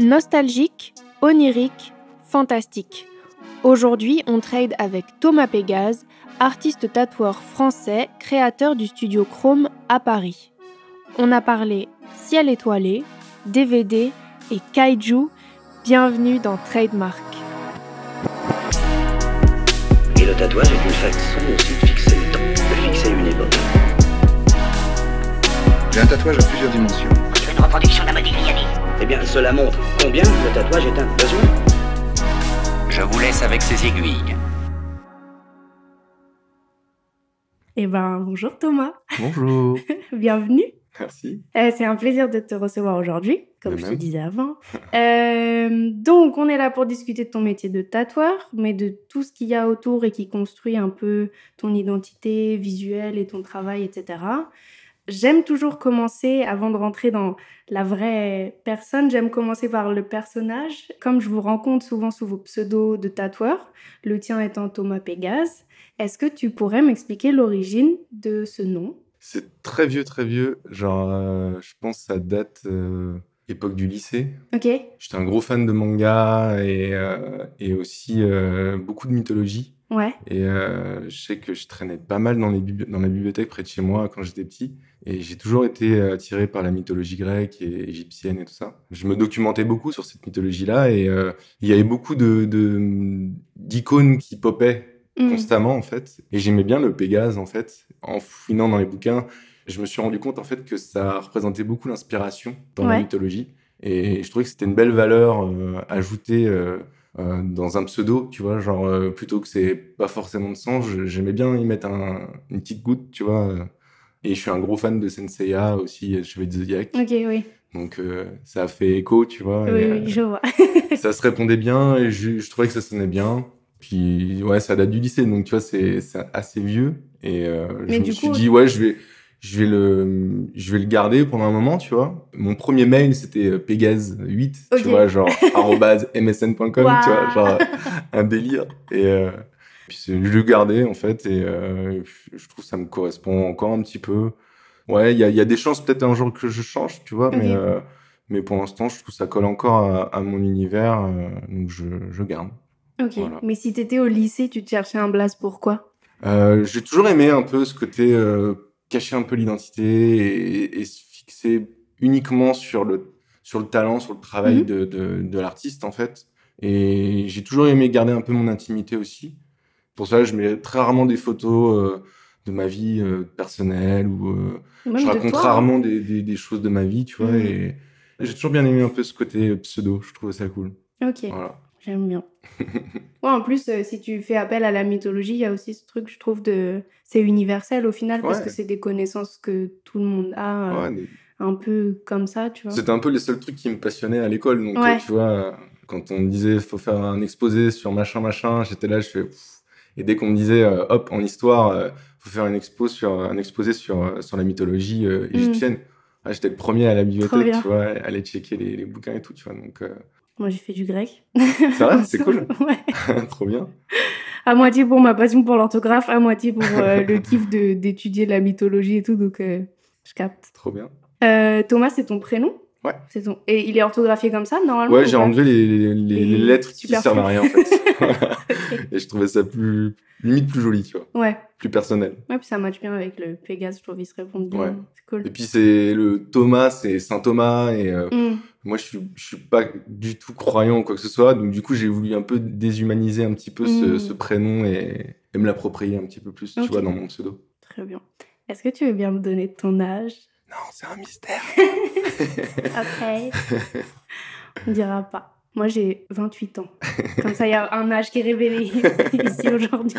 Nostalgique, onirique, fantastique. Aujourd'hui, on trade avec Thomas Pégase, artiste tatoueur français, créateur du studio Chrome à Paris. On a parlé ciel étoilé, DVD et kaiju. Bienvenue dans Trademark. Et le tatouage est une façon aussi de fixer le temps, de fixer une époque. J'ai un tatouage à plusieurs dimensions. C'est une reproduction de la Modigliani. Eh bien, cela montre combien le tatouage est un besoin. Je vous laisse avec ces aiguilles. Eh ben, bonjour Thomas. Bonjour. Bienvenue. Merci. Euh, c'est un plaisir de te recevoir aujourd'hui, comme De je te disais avant. Euh, donc, on est là pour discuter de ton métier de tatoueur, mais de tout ce qu'il y a autour et qui construit un peu ton identité visuelle et ton travail, etc. J'aime toujours commencer, avant de rentrer dans la vraie personne, j'aime commencer par le personnage. Comme je vous rencontre souvent sous vos pseudos de tatoueurs, le tien étant Thomas Pégase, est-ce que tu pourrais m'expliquer l'origine de ce nom? C'est très vieux, très vieux. Genre, euh, je pense que ça date euh, époque du lycée. Ok J'étais un gros fan de manga et, euh, et aussi beaucoup de mythologie. Ouais. Et euh, je sais que je traînais pas mal dans, les dans la bibliothèque près de chez moi quand j'étais petit. Et j'ai toujours été attiré par la mythologie grecque et égyptienne et tout ça. Je me documentais beaucoup sur cette mythologie-là et euh, il y avait beaucoup de d'icônes qui popaient Mm. constamment en fait. Et j'aimais bien le Pégase en fait. En fouinant dans les bouquins, je me suis rendu compte en fait que ça représentait beaucoup l'inspiration dans la mythologie. Et je trouvais que c'était une belle valeur euh, ajoutée euh, dans un pseudo, tu vois, genre euh, plutôt que c'est pas forcément de je- j'aimais bien y mettre un- une petite goutte, tu vois. euh. Et je suis un gros fan de Senseiya aussi, euh, Chevalier de Zodiac. Ok, oui. Donc ça a fait écho, tu vois. Oui, et, oui, je vois. ça se répondait bien et je, je trouvais que ça sonnait bien. Puis ouais, ça date du lycée, donc tu vois, c'est assez vieux. Et Mais je me du suis coup- dit, ouais, je vais, je, vais le, je vais le garder pendant un moment, tu vois. Mon premier mail, c'était euh, Pégase8, Ok. tu vois, genre msn.com, tu vois, genre un délire. Et euh, puis c'est- je le gardais, en fait, et euh, je trouve que ça me correspond encore un petit peu. Ouais, il y a, y a des chances peut-être un jour que je change, tu vois, mais, euh, mais pour l'instant, je trouve que ça colle encore à, à mon univers, donc je, je garde. Ok. Voilà. Mais si t'étais au lycée, tu te cherchais un blaze pourquoi j'ai toujours aimé un peu ce côté cacher un peu l'identité et, et se fixer uniquement sur le, sur le talent, sur le travail Mhm. de, de, de l'artiste, en fait. Et j'ai toujours aimé garder un peu mon intimité aussi. Pour ça, je mets très rarement des photos euh, de ma vie euh, personnelle ou euh, je raconte rarement des, des, des choses de ma vie, tu vois. Mhm. Et j'ai toujours bien aimé un peu ce côté pseudo. Je trouvais ça cool. Ok, Voilà. J'aime bien. ouais, en plus, euh, si tu fais appel à la mythologie, il y a aussi ce truc, je trouve, de... C'est universel au final, parce que c'est des connaissances que tout le monde a, euh, Ouais, mais un peu comme ça, tu vois. C'était un peu les seuls trucs qui me passionnaient à l'école. Donc, Ouais. euh, tu vois, quand on me disait faut faire un exposé sur machin, machin, j'étais là, je fais. Et dès qu'on me disait euh, hop, en histoire, faut faire une expo sur, un exposé sur, sur la mythologie euh, égyptienne, ah, j'étais le premier à la Mm. bibliothèque, tu vois, à aller checker les, les bouquins et tout, tu vois. Donc, euh, Moi, j'ai fait du grec. c'est vrai, c'est cool. ouais. Trop bien. À moitié pour ma passion pour l'orthographe, à moitié pour euh, le kiff d'étudier la mythologie et tout, donc euh, je capte. Trop bien. Euh, Thomas, c'est ton prénom? Ouais. C'est ton... Et il est orthographié comme ça, normalement Ouais, ou j'ai enlevé les, les, les- Les les lettres qui servent à rien, en fait. Et je trouvais ça plus, limite plus joli, tu vois, Ouais. plus personnel. Ouais, puis ça match bien avec le Pégase, je trouve qu'ils se répondent bien. Ouais. C'est cool. Et puis, c'est le Thomas, c'est Saint Thomas, et. euh, Mm. Moi, je suis, je suis pas du tout croyant ou quoi que ce soit, donc du coup, j'ai voulu un peu déshumaniser un petit peu ce, Mm. ce prénom et, et me l'approprier un petit peu plus, tu vois, dans mon pseudo. Très bien. Est-ce que tu veux bien me donner ton âge? Non, c'est un mystère. Après. On dira pas. Moi, j'ai 28 ans. Comme ça, il y a un âge qui est révélé ici aujourd'hui.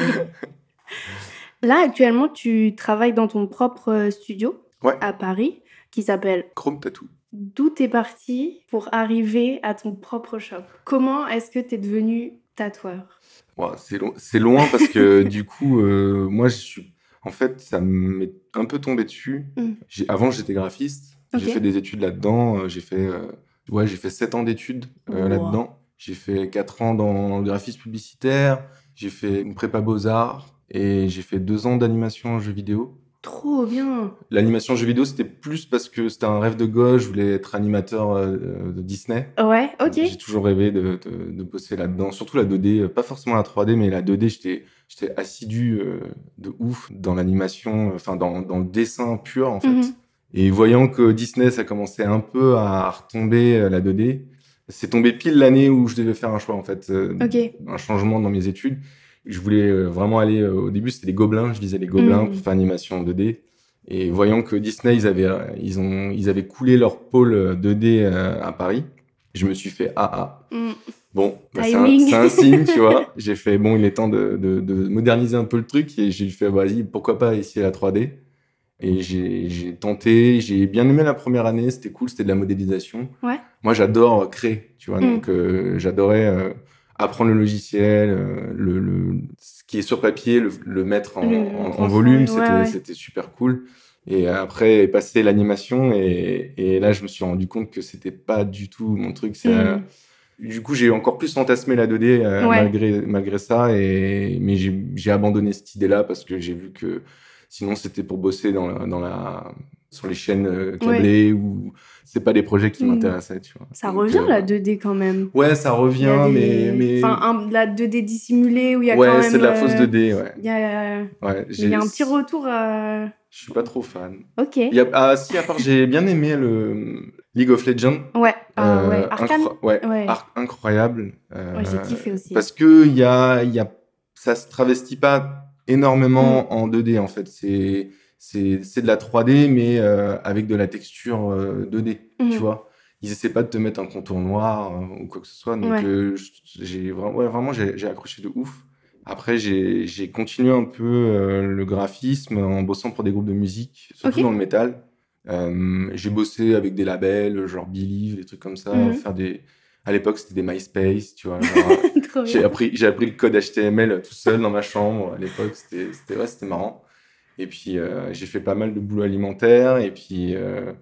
Là, actuellement, tu travailles dans ton propre studio Ouais. à Paris qui s'appelle Chrome Tattoo. D'où t'es parti pour arriver à ton propre shop? Comment est-ce que t'es devenu tatoueur? Ouais, c'est long- c'est loin parce que du coup, euh, moi, je suis. En fait, ça m'est un peu tombé dessus. Mm. Avant, j'étais graphiste. J'ai fait des études là-dedans. euh, J'ai fait, euh, ouais, j'ai fait 7 ans d'études euh, Wow. là-dedans. J'ai fait 4 ans dans le graphisme publicitaire. J'ai fait une prépa beaux-arts. Et j'ai fait 2 ans d'animation en jeux vidéo. Trop bien. L'animation jeu vidéo, c'était plus parce que c'était un rêve de gosse, je voulais être animateur euh, de Disney. Ouais, ok. J'ai toujours rêvé de, de, de bosser là-dedans, surtout la 2D, euh, pas forcément la 3D, mais la 2D, j'étais j'étais assidu euh, de ouf dans l'animation, enfin dans, dans le dessin pur en fait. Mhm. Et voyant que Disney, ça commençait un peu à retomber euh, la 2D, c'est tombé pile l'année où je devais faire un choix en fait, euh, un changement dans mes études. Je voulais euh, vraiment aller, euh, au début c'était les gobelins, je visais les gobelins Mhm. pour faire animation 2D. Et voyant que Disney, ils avaient, euh, ils ont, ils avaient coulé leur pôle euh, 2D euh, à Paris, je me suis fait ah ah. Mm. Bon, bah, c'est un, un signe, tu vois. J'ai fait, bon, il est temps de, de, de moderniser un peu le truc et j'ai fait, vas-y, pourquoi pas essayer la 3D. Et j'ai tenté, j'ai bien aimé la première année, c'était cool, c'était de la modélisation. Ouais. Moi, j'adore créer, tu vois, Mm. donc euh, j'adorais euh, apprendre le logiciel, euh, le, le, ce qui est sur papier, le, le mettre en, Le- en- en transformer, volume, ouais, c'était ouais. super cool. Et après, passer l'animation, et, et là, je me suis rendu compte que c'était pas du tout mon truc. C'est, Mm. Du coup, j'ai encore plus fantasmé la 2D euh, Ouais. malgré, malgré ça. Et, mais j'ai j'ai abandonné cette idée-là parce que j'ai vu que sinon, c'était pour bosser dans la, dans la, sur les chaînes euh, câblées ou c'est pas des projets qui Mm. m'intéressaient. Tu vois. Ça Donc, revient euh, la 2D quand même. Ouais, ça revient, des- mais. mais... Enfin, un- la 2D dissimulée où il y a quand ouais, même. c'est de la euh, fausse 2D, ouais. Il y a, ouais il y a un petit retour. euh, Je suis pas trop fan. Ok. Il y a... Ah, si, à part, j'ai bien aimé le League of Legends. Ouais. Ah, Euh, ouais. Arcane. incro- ouais, Ouais. ar- incroyable. Euh, Ouais, j'ai kiffé aussi. Parce que il y a, y a, ça se travestit pas énormément en 2D en fait. C'est, c'est, c'est de la 3D mais euh, avec de la texture euh, 2D, Mhm. tu vois. Ils essaient pas de te mettre un contour noir euh, ou quoi que ce soit. Donc Ouais. euh, j'ai vraiment, ouais, vraiment j'ai, accroché de ouf. Après, j'ai, j'ai continué un peu euh, le graphisme en bossant pour des groupes de musique, surtout dans le métal. Euh, j'ai bossé avec des labels, genre Believe, des trucs comme ça, Mhm. faire des. À l'époque, c'était des MySpace, tu vois. j'ai appris, j'ai appris le code HTML tout seul dans ma chambre. À l'époque, c'était, c'était, ouais, c'était marrant. Et puis, euh, j'ai fait pas mal de boulot alimentaire. Et puis, euh,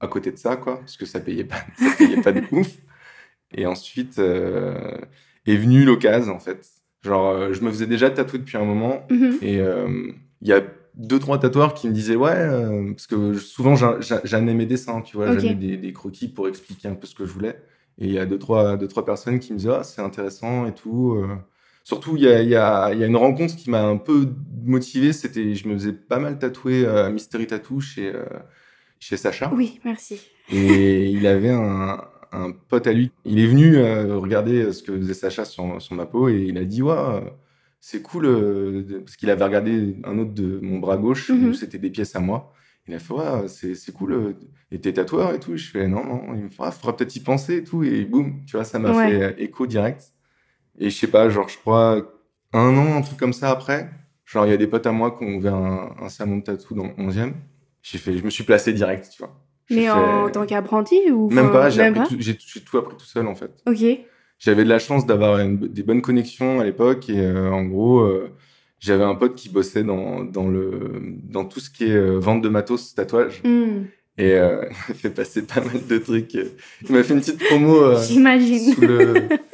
à côté de ça, quoi, parce que ça payait pas, ça payait pas de ouf. Et ensuite, euh, est venue l'occasion, en fait. Genre, je me faisais déjà tatouer depuis un moment. Mhm. Et il y a deux, trois tatoueurs qui me disaient, ouais, parce que souvent, j'a- j'a- j'amenais mes dessins, tu vois, Ok. j'amenais des, des croquis pour expliquer un peu ce que je voulais. Et il y a deux, trois, deux, trois personnes qui me disaient, ah, c'est intéressant et tout. Euh. Surtout, il y a, il y, a, il y a une rencontre qui m'a un peu motivé. C'était, je me faisais pas mal tatouer à Mystery Tattoo chez, euh, chez Sacha. Oui, merci. Et il avait un, un pote à lui. Il est venu euh, regarder ce que faisait Sacha sur, sur ma peau et il a dit Ouais, euh, c'est cool. euh, parce qu'il avait regardé un autre de mon bras gauche Mhm. où c'était des pièces à moi. Il a fait Ouais, c'est cool. euh, Et t'es tatoueur et tout. Je fais Non, non. Il me fait Ah, faudra peut-être y penser et tout. Et boum, tu vois, ça m'a Ouais. fait euh, écho direct. Et je sais pas, genre, je crois un an, un truc comme ça après. Genre, il y a des potes à moi qui ont ouvert un, un salon de tatou dans le 11e. J'ai fait, je me suis placé direct, tu vois. Mais fait- en tant qu'apprenti ou même pas, j'ai tout- appris tout seul en fait. Ok. J'avais de la chance d'avoir des bonnes connexions à l'époque et euh, en gros, euh, j'avais un pote qui bossait dans, dans, le, dans tout ce qui est euh, vente de matos tatouage Hmm. et il m'a fait passer pas mal de trucs. Il m'a fait une petite promo J'imagine. sous le.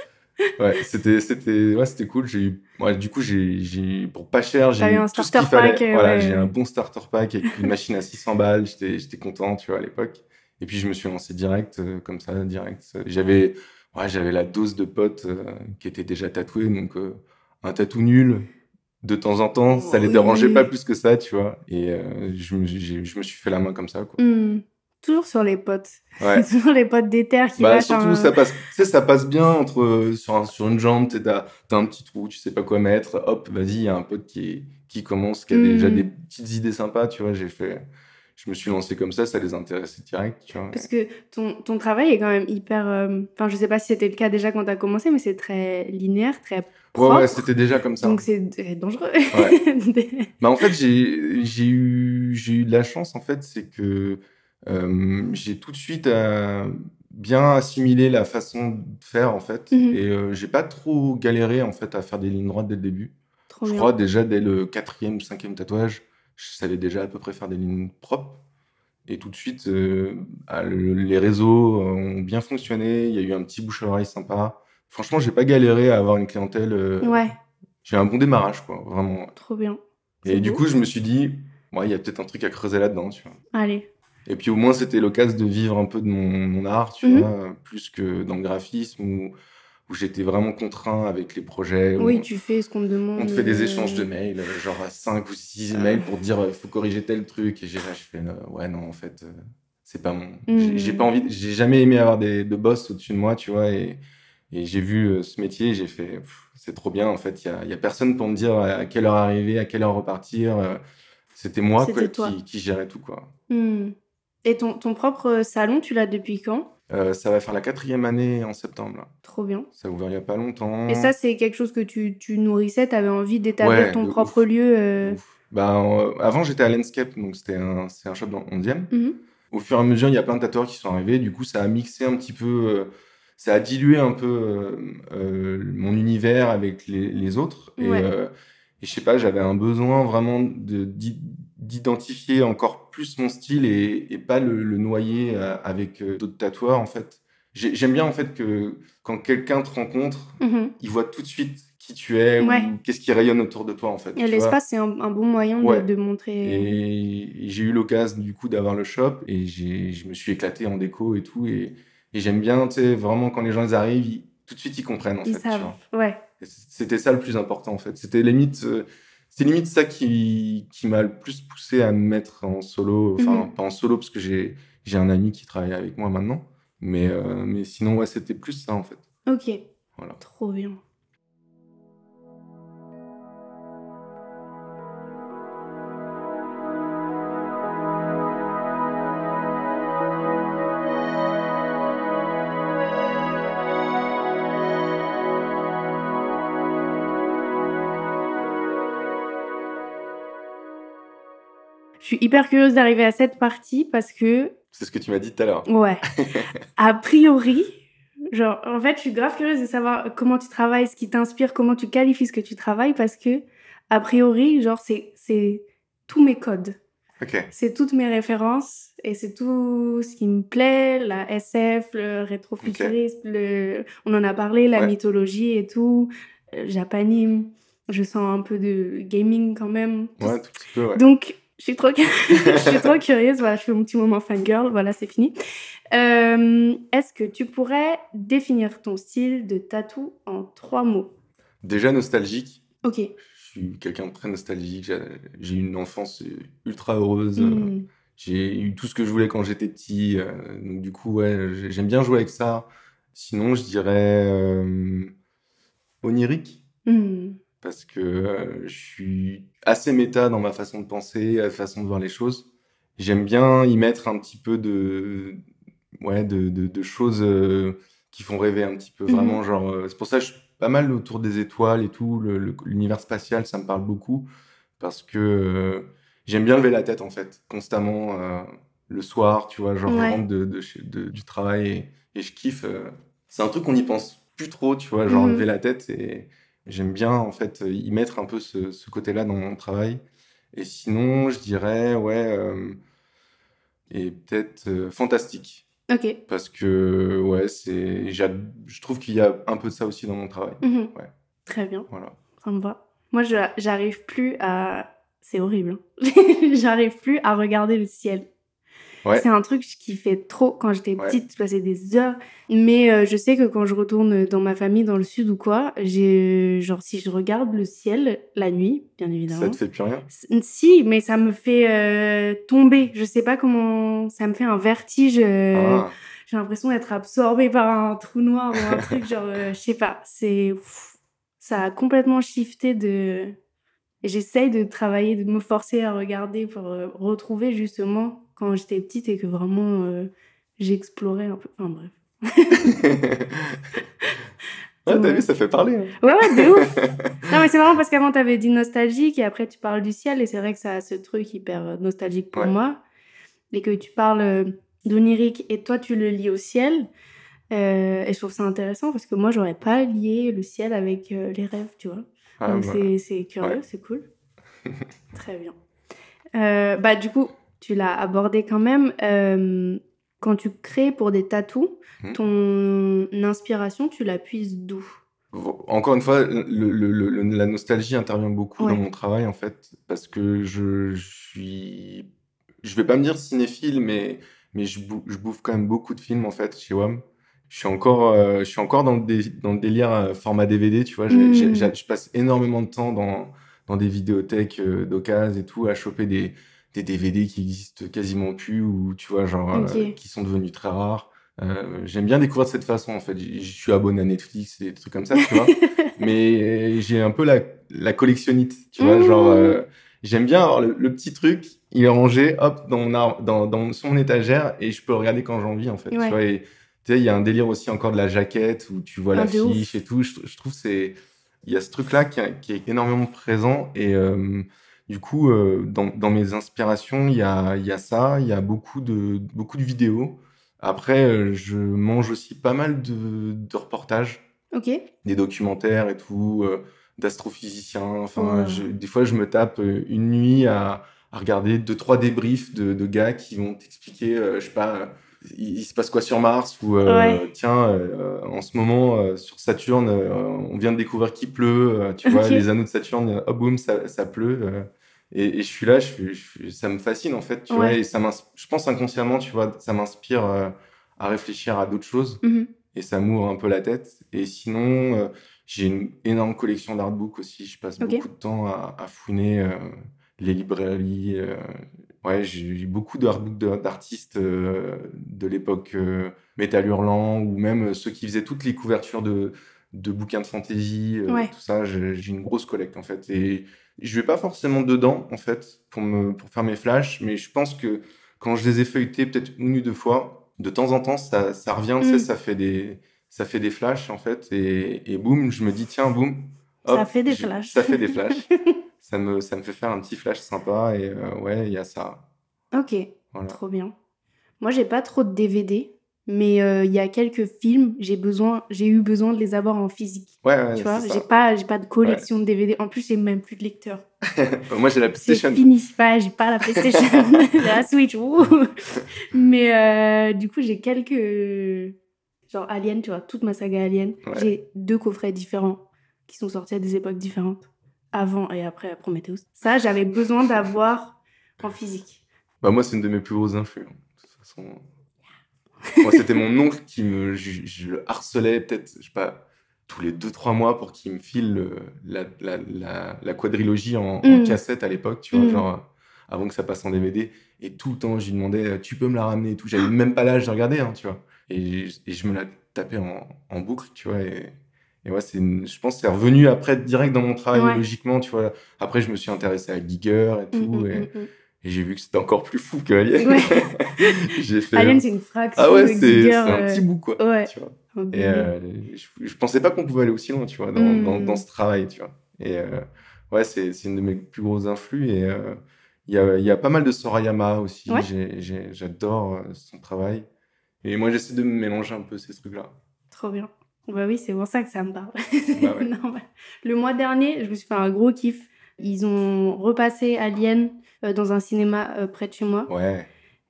Ouais, c'était c'était ouais, c'était cool. J'ai eu ouais, du coup j'ai j'ai pour pas cher, j'ai eu un tout ce starter pack, voilà, ouais. j'ai un bon starter pack avec une machine à 600 balles. J'étais j'étais content, tu vois à l'époque. Et puis je me suis lancé direct euh, comme ça, direct. J'avais ouais, j'avais la dose de potes euh, qui étaient déjà tatoués, donc euh, un tatou nul de temps en temps, ça les Oui. dérangeait pas plus que ça, tu vois. Et je me je me suis fait la main comme ça quoi. Hmm. Toujours sur les potes. Ouais. Toujours les potes d'éther qui Bah, surtout, un- ça passe, tu sais, ça passe bien entre, sur, un- sur une jambe, tu t'as un petit trou, tu sais pas quoi mettre, hop, vas-y, il y a un pote qui, qui commence, qui a Mm. déjà des petites idées sympas, tu vois, j'ai fait, je me suis lancé comme ça, ça les intéressait direct, tu vois. Parce que ton, ton travail est quand même hyper. euh, Enfin, je sais pas si c'était le cas déjà quand t'as commencé, mais c'est très linéaire, très Ouais, ouais, c'était déjà comme ça. Donc c'est dangereux. Bah, en fait, j'ai, j'ai eu, j'ai eu de la chance, en fait, c'est que j'ai tout de suite euh, bien assimilé la façon de faire, en fait, Mhm. et euh, j'ai pas trop galéré, en fait, à faire des lignes droites dès le début. Trop Je bien. crois déjà dès le quatrième cinquième tatouage, je savais déjà à peu près faire des lignes propres. Et tout de suite, euh, le- les réseaux euh, ont bien fonctionné. Il y a eu un petit bouche à oreille sympa. Franchement, j'ai pas galéré à avoir une clientèle. euh, Ouais, J'ai un bon démarrage, quoi, vraiment. trop bien. Et du beau. coup, je me suis dit, il y a peut-être un truc à creuser là-dedans, tu vois. Allez. Et puis au moins, c'était l'occasion de vivre un peu de mon, mon art, tu Mhm. vois, plus que dans le graphisme où, où j'étais vraiment contraint avec les projets. Oui, tu fais ce qu'on te demande. on te fait des euh, échanges de mails, euh, genre à 5 ou 6 Ah. emails pour dire euh, faut corriger tel truc. Et j'ai là, je fais ouais, non, en fait, c'est pas mon. Mhm. J'ai j'ai pas envie, j'ai jamais aimé avoir des, de boss au-dessus de moi, tu vois. Et, et j'ai vu ce métier, j'ai fait c'est trop bien, en fait. Il y a, y a personne pour me dire à quelle heure arriver, à quelle heure repartir. C'était moi quoi, qui, qui gérait tout, quoi. Hmm. Et ton, ton propre salon, tu l'as depuis quand? Euh, ça va faire la quatrième année en septembre. Trop bien. Ça a ouvert il y a pas longtemps. Et ça, c'est quelque chose que tu, tu nourrissais, tu avais envie d'établir Ouais, ton de propre lieu. euh. Bah, euh, avant, j'étais à Landscape, donc c'était un, un shop dans le 11e. mhm. Au fur et à mesure, il y a plein de tatoueurs qui sont arrivés. Du coup, ça a mixé un petit peu, euh, ça a dilué un peu euh, mon univers avec les, les autres. Et, Ouais. et je sais pas, j'avais un besoin vraiment de, d'i- d'identifier encore plus mon style et, et pas le, le noyer euh, avec euh, d'autres tatoueurs, en fait. J'ai- J'aime bien, en fait, que quand quelqu'un te rencontre, Mhm. il voit tout de suite qui tu es Ouais. ou qu'est-ce qui rayonne autour de toi, en fait. L'espace, c'est un, un bon moyen de- Ouais. de, montrer. Et j'ai eu l'occasion du coup d'avoir le shop et je me suis éclaté en déco et tout. Et, et j'aime bien, tu sais, vraiment quand les gens ils arrivent, ils- tout de suite ils comprennent en Ils fait. savent. Ouais. C'était ça le plus important en fait. C'était limite, euh, c'est limite ça qui, qui m'a le plus poussé à me mettre en solo. Enfin, Mhm. pas en solo parce que j'ai, j'ai un ami qui travaille avec moi maintenant. Mais, euh, mais sinon, ouais, c'était plus ça en fait. Ok. Voilà. Trop bien. Suis hyper curieuse d'arriver à cette partie parce que C'est ce que tu m'as dit tout à l'heure. Ouais. a priori, genre, en fait, je suis grave curieuse de savoir comment tu travailles, ce qui t'inspire, comment tu qualifies ce que tu travailles, parce que, a priori, genre, c'est, c'est tous mes codes. Ok. C'est toutes mes références et c'est tout ce qui me plaît, la SF, le rétrofuturisme, le... on en a parlé, la Ouais. mythologie et tout, euh, japanime. Je sens un peu de gaming quand même. Ouais, tout petit peu, ouais. donc, je suis trop, je suis trop curieuse. Voilà, je fais mon petit moment fangirl. Voilà, c'est fini. Euh, Est-ce que tu pourrais définir ton style de tatou en trois mots? Déjà nostalgique. Ok. Je suis quelqu'un de très nostalgique. J'ai eu une enfance euh, ultra heureuse. Hmm. J'ai eu tout ce que je voulais quand j'étais petit. euh, donc, du coup, ouais, j'ai- j'aime bien jouer avec ça. Sinon, je dirais euh, onirique. Hmm. Parce que euh, je suis assez méta dans ma façon de penser, la façon de voir les choses. J'aime bien y mettre un petit peu de, ouais, de, de, de choses euh, qui font rêver un petit peu. Mhm. Vraiment, genre, euh, c'est pour ça que je suis pas mal autour des étoiles et tout. L'univers spatial, ça me parle beaucoup. Parce que j'aime bien lever la tête, en fait, constamment, le soir, tu vois, genre, Ouais. de, de de- du travail et, et je kiffe. C'est un truc qu'on n'y pense plus trop, tu vois, genre, Mhm. lever la tête et j'aime bien, en fait, y mettre un peu ce, ce côté-là dans mon travail. Et sinon, je dirais, ouais, euh, et peut-être euh, fantastique. Ok. Parce que, ouais, c'est, je trouve qu'il y a un peu de ça aussi dans mon travail. Mhm. Ouais. Très bien. Voilà. Ça me va. Moi, j'arrive plus à. C'est horrible. hein. j'arrive plus à regarder le ciel. Ouais. C'est un truc qui fait trop. Quand j'étais Ouais. petite, je passais des heures. Mais euh, je sais que quand je retourne dans ma famille dans le sud ou quoi, j'ai genre si je regarde le ciel la nuit, bien évidemment. Ça te fait plus rien? Si, mais ça me fait euh, tomber. Je sais pas comment. Ça me fait un vertige. euh, Ah, J'ai l'impression d'être absorbée par un trou noir ou un truc genre. euh, je sais pas. C'est. Ça a complètement shifté de. J'essaye de travailler, de me forcer à regarder pour euh, retrouver justement quand j'étais petite et que vraiment euh, j'explorais un peu. Enfin bref. Ouais, t'as Ouais. vu, ça fait parler. hein. Ouais, ouais, de ouf. Non, mais c'est marrant parce qu'avant, t'avais dit nostalgique et après, tu parles du ciel. Et c'est vrai que ça a ce truc hyper euh, nostalgique pour Ouais. moi. Et que tu parles euh, d'onirique et toi, tu le lis au ciel. Euh, et je trouve ça intéressant parce que moi, j'aurais pas lié le ciel avec euh, les rêves, tu vois. Ah, Donc, c'est- c'est curieux, Ouais. c'est cool. Très bien. Euh, bah, du coup, tu l'as abordé quand même. Euh, quand tu crées pour des tatous, Mhm. ton inspiration, tu la puises d'où? Encore une fois, le, le- le- la nostalgie intervient beaucoup Ouais. dans mon travail, en fait, parce que je, je suis. Je vais pas me dire cinéphile, mais, mais je, bou- je bouffe quand même beaucoup de films, en fait, chez WAM. Je suis encore, euh, je suis encore dans le, dé- dans le délire euh, format DVD, tu vois. Mm. j'ai- je passe énormément de temps dans, dans des vidéothèques euh, d'occasion et tout, à choper des, des DVD qui existent quasiment plus, ou tu vois, genre, euh, qui sont devenus très rares. Euh, J'aime bien découvrir de cette façon, en fait. Je suis abonné à Netflix et des trucs comme ça, tu vois. mais j'ai un peu la, la collectionnite, tu vois, Mmh. genre euh, j'aime bien avoir le, le petit truc, il est rangé, hop, dans mon dans, dans sur mon étagère et je peux le regarder quand j'ai envie en fait, Ouais. tu vois. Et tu sais, il y a un délire aussi encore de la jaquette où tu vois Ah, l'affiche et tout. Je, je trouve c'est il y a ce truc là qui, est énormément présent et euh, du coup euh, dans, dans mes inspirations il y a il y a ça, il y a beaucoup de beaucoup de vidéos. Après, euh, je mange aussi pas mal de, de reportages Ok. des documentaires et tout, euh, d'astrophysiciens. Enfin, je- des fois, je me tape une nuit à, à regarder deux, trois débriefs de, de gars qui vont t'expliquer, euh, je sais pas, il, il se passe quoi sur Mars ou euh, Ouais. tiens, euh, en ce moment, sur Saturne, on vient de découvrir qu'il pleut, tu vois, les anneaux de Saturne, oh boum, ça, ça pleut. Et, et je suis là, je, je ça me fascine en fait, tu vois, et ça je pense inconsciemment, tu vois, ça m'inspire euh, à réfléchir à d'autres choses Mhm. et ça m'ouvre un peu la tête. Et sinon, euh, j'ai une énorme collection d'artbooks aussi. Je passe beaucoup de temps à, à fouiner euh, les librairies. ouais, j'ai eu beaucoup d'artbooks d'artistes de l'époque Métal Hurlant ou même ceux qui faisaient toutes les couvertures de, de bouquins de fantasy, euh, Ouais. tout ça. J'ai une grosse collecte en fait. Et je vais pas forcément dedans en fait pour, me, pour faire mes flashs, mais je pense que quand je les ai feuilletés peut-être une ou deux fois, de temps en temps, ça, ça revient, tu sais, Mm. ça fait des, ça fait des flashs en fait, et, et boum, je me dis tiens, boum, Ça fait des je- flashs. Ça fait des flashs. ça me, ça me fait faire un petit flash sympa, et euh, ouais, il y a ça. Ok. Voilà. Trop bien. Moi, j'ai pas trop de DVD, mais euh, il y a quelques films, j'ai besoin, j'ai eu besoin de les avoir en physique. Ouais, ouais, tu vois, c'est j'ai pas, j'ai pas de collection de DVD. En plus, j'ai même plus de lecteur. Moi, j'ai la C'est PlayStation. fini. Ouais, j'ai pas la PlayStation, la Switch. Mais euh, du coup, j'ai quelques genre Alien, tu vois, toute ma saga Alien. Ouais. J'ai deux coffrets différents qui sont sortis à des époques différentes, avant et après Prometheus. Ça, j'avais besoin d'avoir en physique. Bah, moi, c'est une de mes plus grosses influx. hein. De toute façon. Moi, c'était mon oncle qui me. Je, je le harcelais peut-être, je sais pas, tous les 2-3 mois pour qu'il me file le- la, la, la, la quadrilogie en, en Mm. cassette à l'époque, tu vois, Mm. genre avant que ça passe en DVD. Et tout le temps, je lui demandais, euh, tu peux me la ramener et tout. J'avais même pas l'âge de regarder, hein, tu vois. Et, et je me la tapais en, en boucle, tu vois. Et, et ouais, c'est je pense que c'est revenu après direct dans mon travail, Ouais. logiquement, tu vois. Après, je me suis intéressé à Giger et tout. Et, mm. Et j'ai vu que c'était encore plus fou que Alien. Ouais. j'ai fait. Alien, c'est une fraction ah ouais, c'est un euh, petit bout, quoi. ouais. Tu vois. Et euh, je, je pensais pas qu'on pouvait aller aussi loin, tu vois, dans, Mm. dans, dans ce travail, tu vois. Et euh, ouais, c'est une de mes plus grosses influx. Et euh, il y, a, il y a pas mal de Sorayama aussi. Ouais. J'adore son travail. Et moi, j'essaie de mélanger un peu ces trucs-là. Trop bien. Bah oui, c'est pour ça que ça me parle. Bah ouais. Normal. Le mois dernier, je me suis fait un gros kiff. Ils ont repassé Alien euh, dans un cinéma euh, près de chez moi. Ouais.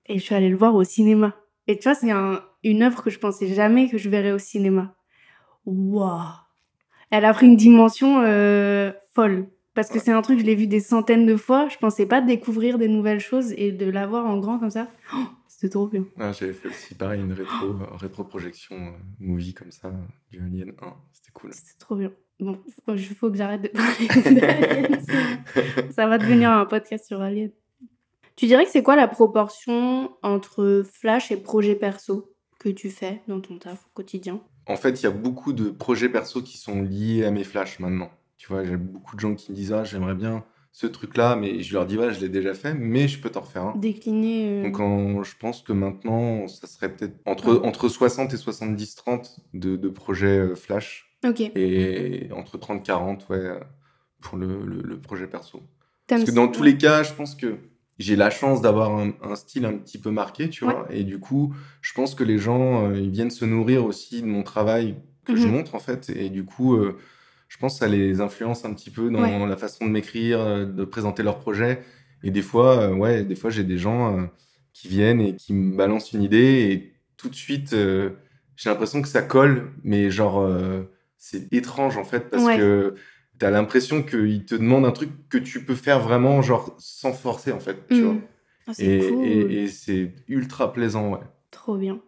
Et je suis allée le voir au cinéma. Et tu vois, c'est un- une œuvre que je pensais jamais que je verrais au cinéma. Waouh Elle a pris une dimension euh, folle. Parce que c'est un truc, je l'ai vu des centaines de fois. Je pensais pas découvrir des nouvelles choses et de l'avoir en grand comme ça. Oh, C'était trop bien. Ah, J'avais fait aussi pareil, une rétro, rétro-projection movie comme ça, du Alien 1. C'était cool. C'était trop bien. Bon, il faut que j'arrête de parler Ça va devenir un podcast sur Alien. Tu dirais que c'est quoi la proportion entre Flash et projet perso que tu fais dans ton taf au quotidien? En fait, il y a beaucoup de projets perso qui sont liés à mes flashs maintenant. Tu vois, j'ai beaucoup de gens qui me disent Ah, j'aimerais bien ce truc-là, mais je leur dis Ouais, je l'ai déjà fait, mais je peux t'en refaire un. Décliner. euh, Donc, en- je pense que maintenant, ça serait peut-être entre, Ouais. entre 60 et 70-30 de, de projets euh, flash Ok. et entre 30-40 ouais, euh, pour le, le- le projet perso. Parce que dans tous les cas, je pense que j'ai la chance d'avoir un, un style un petit peu marqué, tu Ouais. vois. Et du coup, je pense que les gens, euh, ils viennent se nourrir aussi de mon travail que je Mhm. montre, en fait. Et du coup, euh, je pense que ça les influence un petit peu dans Ouais. la façon de m'écrire, euh, de présenter leurs projets. Et des fois, euh, ouais, des fois, j'ai des gens qui viennent et qui me balancent une idée et tout de suite, j'ai l'impression que ça colle, mais genre, c'est étrange en fait parce Ouais. que t'as l'impression qu'il te demande un truc que tu peux faire vraiment genre sans forcer en fait, tu vois. Ah, c'est Et, cool. et- et c'est ultra plaisant, ouais. Trop bien.